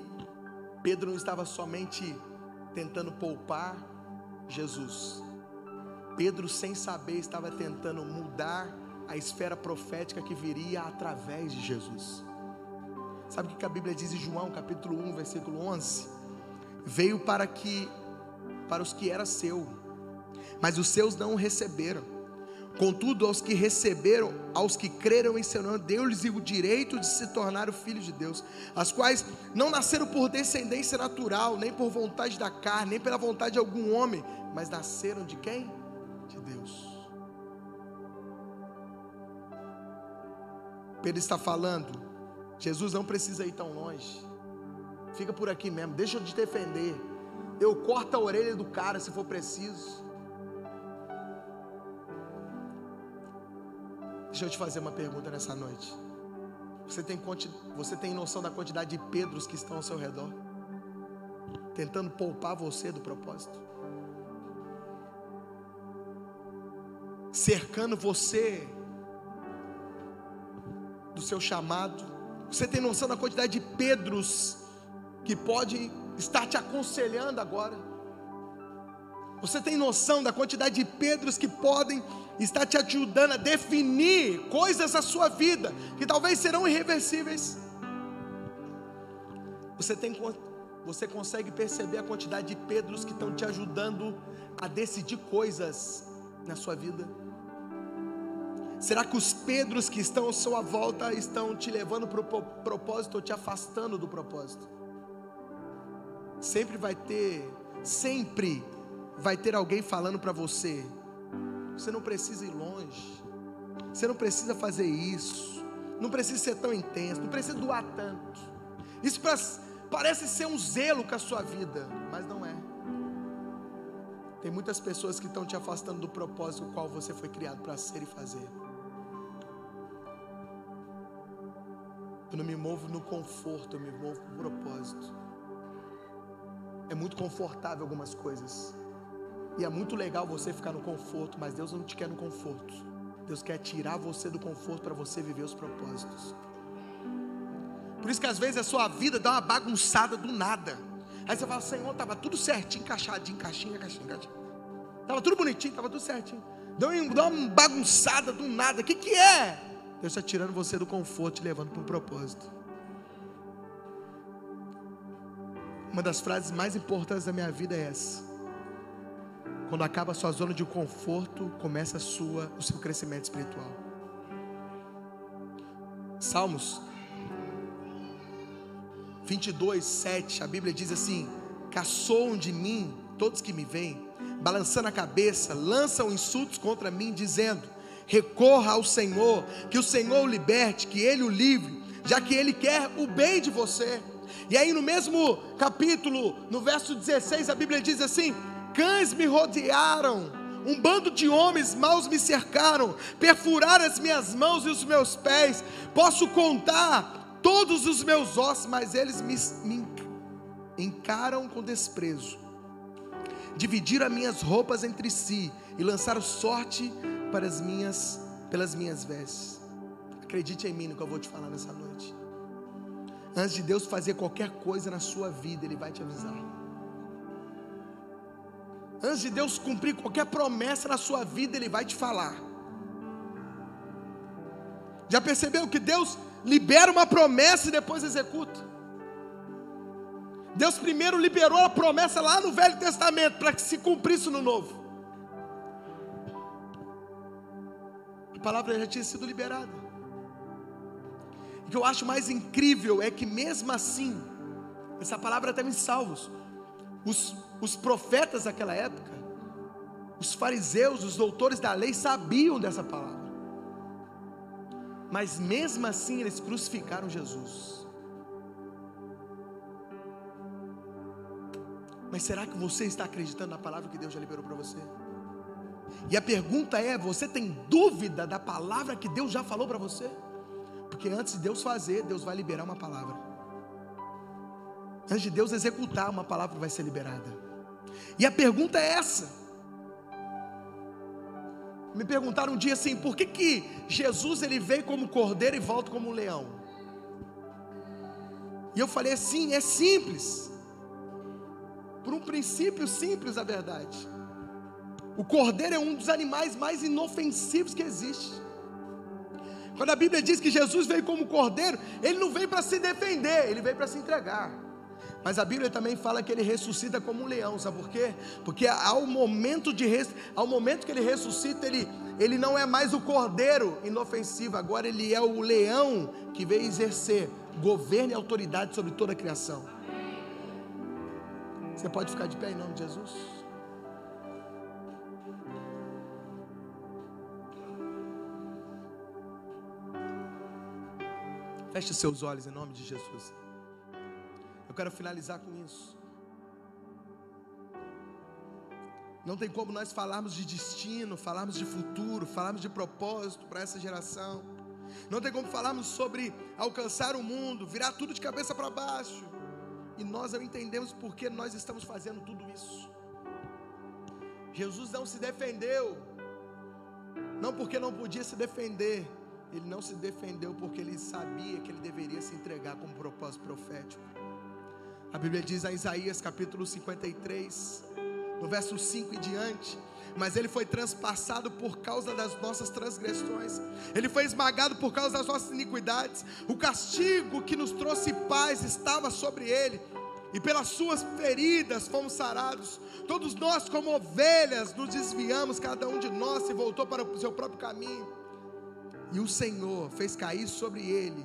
Pedro não estava somente tentando poupar Jesus. Pedro, sem saber, estava tentando mudar a esfera profética que viria através de Jesus. Sabe o que a Bíblia diz em João, capítulo 1, versículo 11? Veio para que para os que era seu, mas os seus não o receberam. Contudo, aos que receberam, aos que creram em seu nome, deu-lhes o direito de se tornar filhos de Deus, as quais não nasceram por descendência natural, nem por vontade da carne, nem pela vontade de algum homem, mas nasceram de quem? De Deus. Pedro está falando Jesus não precisa ir tão longe. Fica por aqui mesmo, deixa eu te defender. Eu corto a orelha do cara se for preciso. Deixa eu te fazer uma pergunta nessa noite. Você tem, você tem noção da quantidade de Pedros que estão ao seu redor? Tentando poupar você do propósito? Cercando você do seu chamado? Você tem noção da quantidade de Pedros que pode estar te aconselhando agora? Você tem noção da quantidade de Pedros que podem estar te ajudando a definir coisas da sua vida que talvez serão irreversíveis? Você tem você consegue perceber a quantidade de Pedros que estão te ajudando a decidir coisas na sua vida? Será que os Pedros que estão à sua volta estão te levando para o propósito ou te afastando do propósito? Sempre vai ter, sempre vai ter alguém falando para você: você não precisa ir longe, você não precisa fazer isso, não precisa ser tão intenso, não precisa doar tanto. Isso pra, parece ser um zelo com a sua vida, mas não é. Tem muitas pessoas que estão te afastando do propósito qual você foi criado para ser e fazer. Eu não me movo no conforto, eu me movo por propósito. É muito confortável algumas coisas. E é muito legal você ficar no conforto, mas Deus não te quer no conforto. Deus quer tirar você do conforto para você viver os propósitos. Por isso que às vezes a sua vida dá uma bagunçada do nada. Aí você fala, Senhor, estava tudo certinho, encaixadinho, encaixinho, encaixinho, encaixinho. Estava tudo bonitinho, estava tudo certinho. Deu uma bagunçada do nada. O que, que é? Deus está tirando você do conforto e levando para um propósito. Uma das frases mais importantes da minha vida é essa. Quando acaba a sua zona de conforto, começa a sua, o seu crescimento espiritual. Salmos 22, 7, a Bíblia diz assim: Caçoam de mim todos que me veem, balançando a cabeça, lançam insultos contra mim, dizendo: Recorra ao Senhor, que o Senhor o liberte, que Ele o livre, já que Ele quer o bem de você. E aí, no mesmo capítulo, no verso 16, a Bíblia diz assim: Cães me rodearam, um bando de homens maus me cercaram, perfuraram as minhas mãos e os meus pés. Posso contar todos os meus ossos, mas eles me, me encaram com desprezo. Dividiram as minhas roupas entre si e lançaram sorte para as minhas, pelas minhas vestes. Acredite em mim no que eu vou te falar nessa noite. Antes de Deus fazer qualquer coisa na sua vida, Ele vai te avisar. Antes de Deus cumprir qualquer promessa na sua vida, Ele vai te falar. Já percebeu que Deus libera uma promessa e depois executa. Deus primeiro liberou a promessa lá no Velho Testamento para que se cumprisse no Novo. A palavra já tinha sido liberada. O que eu acho mais incrível é que mesmo assim, essa palavra está em salvos. Os, os profetas daquela época, os fariseus, os doutores da lei sabiam dessa palavra. Mas mesmo assim eles crucificaram Jesus. Mas será que você está acreditando na palavra que Deus já liberou para você? E a pergunta é: você tem dúvida da palavra que Deus já falou para você? Porque antes de Deus fazer, Deus vai liberar uma palavra. Antes de Deus executar, uma palavra vai ser liberada. E a pergunta é essa: me perguntaram um dia assim, por que, que Jesus ele veio como cordeiro e volta como um leão? E eu falei assim, é simples. Por um princípio simples, a verdade. O cordeiro é um dos animais mais inofensivos que existe. Quando a Bíblia diz que Jesus veio como cordeiro, ele não veio para se defender, ele veio para se entregar. Mas a Bíblia também fala que ele ressuscita como um leão, sabe por quê? Porque ao momento, de, ao momento que ele ressuscita, ele, ele não é mais o cordeiro inofensivo, agora ele é o leão que veio exercer governo e autoridade sobre toda a criação. Você pode ficar de pé em nome de Jesus? Feche seus olhos em nome de Jesus. Eu quero finalizar com isso. Não tem como nós falarmos de destino, falarmos de futuro, falarmos de propósito para essa geração. Não tem como falarmos sobre alcançar o mundo, virar tudo de cabeça para baixo. E nós não entendemos por que nós estamos fazendo tudo isso. Jesus não se defendeu, não porque não podia se defender, ele não se defendeu porque ele sabia que ele deveria se entregar como propósito profético. A Bíblia diz em Isaías capítulo 53, no verso 5 e diante: Mas ele foi transpassado por causa das nossas transgressões, ele foi esmagado por causa das nossas iniquidades. O castigo que nos trouxe paz estava sobre ele, e pelas suas feridas fomos sarados. Todos nós, como ovelhas, nos desviamos, cada um de nós se voltou para o seu próprio caminho, e o Senhor fez cair sobre ele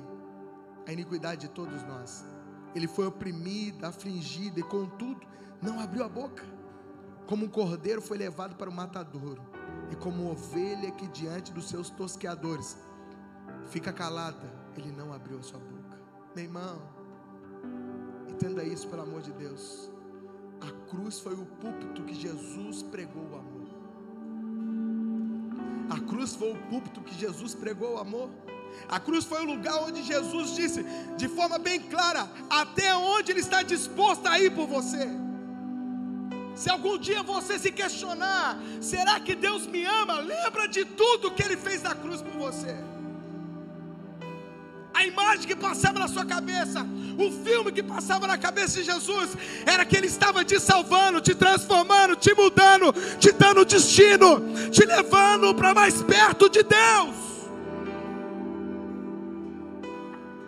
a iniquidade de todos nós. Ele foi oprimido, afligido e contudo não abriu a boca. Como um cordeiro foi levado para o matadouro e como ovelha que diante dos seus tosqueadores fica calada, ele não abriu a sua boca. Meu irmão, entenda isso pelo amor de Deus. A cruz foi o púlpito que Jesus pregou o amor. A cruz foi o púlpito que Jesus pregou o amor. A cruz foi o lugar onde Jesus disse, de forma bem clara, até onde Ele está disposto a ir por você. Se algum dia você se questionar, será que Deus me ama? Lembra de tudo que Ele fez na cruz por você. A imagem que passava na sua cabeça, o filme que passava na cabeça de Jesus, era que Ele estava te salvando, te transformando, te mudando, te dando destino, te levando para mais perto de Deus.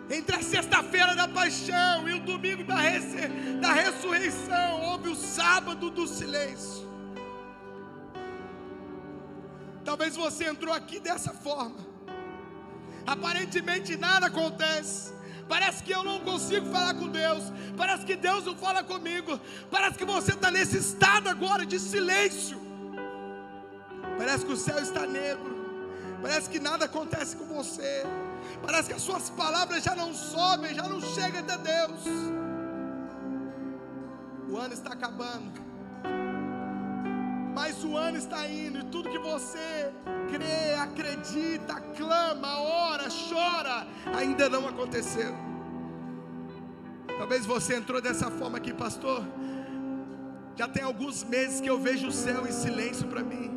Entre a sexta-feira da paixão e o domingo da, da ressurreição, houve o sábado do silêncio. Talvez você entrou aqui dessa forma. Aparentemente nada acontece. Parece que eu não consigo falar com Deus. Parece que Deus não fala comigo. Parece que você está nesse estado agora de silêncio. Parece que o céu está negro. Parece que nada acontece com você. Parece que as suas palavras já não sobem, já não chegam até Deus. O ano está acabando. Mas o ano está indo e tudo que você crê, acredita, clama, ora, chora, ainda não aconteceu. Talvez você entrou dessa forma aqui, pastor. Já tem alguns meses que eu vejo o céu em silêncio para mim.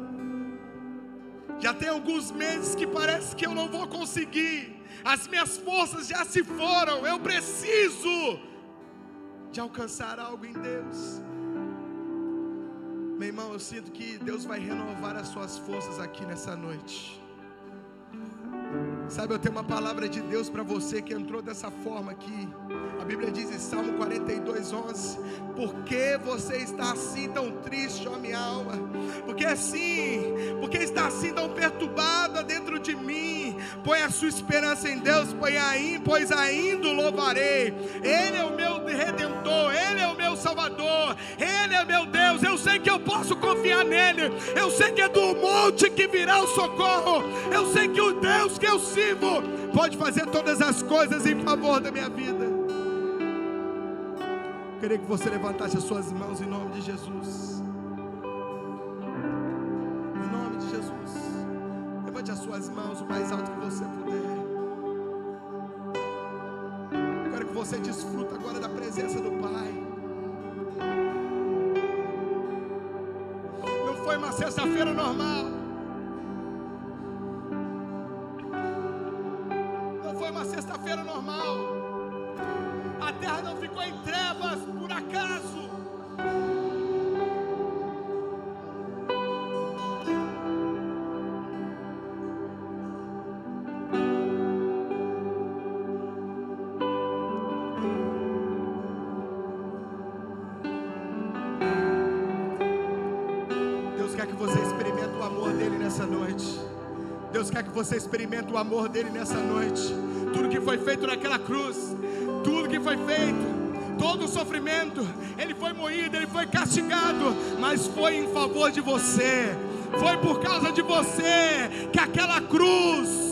Já tem alguns meses que parece que eu não vou conseguir. As minhas forças já se foram. Eu preciso de alcançar algo em Deus. Meu irmão, eu sinto que Deus vai renovar as suas forças aqui nessa noite. Sabe, eu tenho uma palavra de Deus para você que entrou dessa forma aqui. A Bíblia diz em Salmo 42, 11: Por que você está assim tão triste, ó minha alma? Porque assim, porque está assim tão perturbada dentro de mim? Põe a sua esperança em Deus, pois ainda louvarei. Ele é o meu redentor, Ele é o meu salvador, Ele é meu Deus. Eu sei que eu posso confiar nele, eu sei que é do monte que virá o socorro, eu sei que o Deus que eu sirvo pode fazer todas as coisas em favor da minha vida. Queria que você levantasse as suas mãos em nome de Jesus. Em nome de Jesus. Levante as suas mãos o mais alto que você puder. Quero que você desfruta agora da presença do Pai. Não foi uma sexta-feira normal. Normal. A terra não ficou em trevas por acaso. Deus quer que você experimente o amor dele nessa noite. Deus quer que você experimente o amor dele nessa noite. Tudo que foi feito naquela cruz, tudo que foi feito, todo o sofrimento, ele foi moído, ele foi castigado, mas foi em favor de você. Foi por causa de você que aquela cruz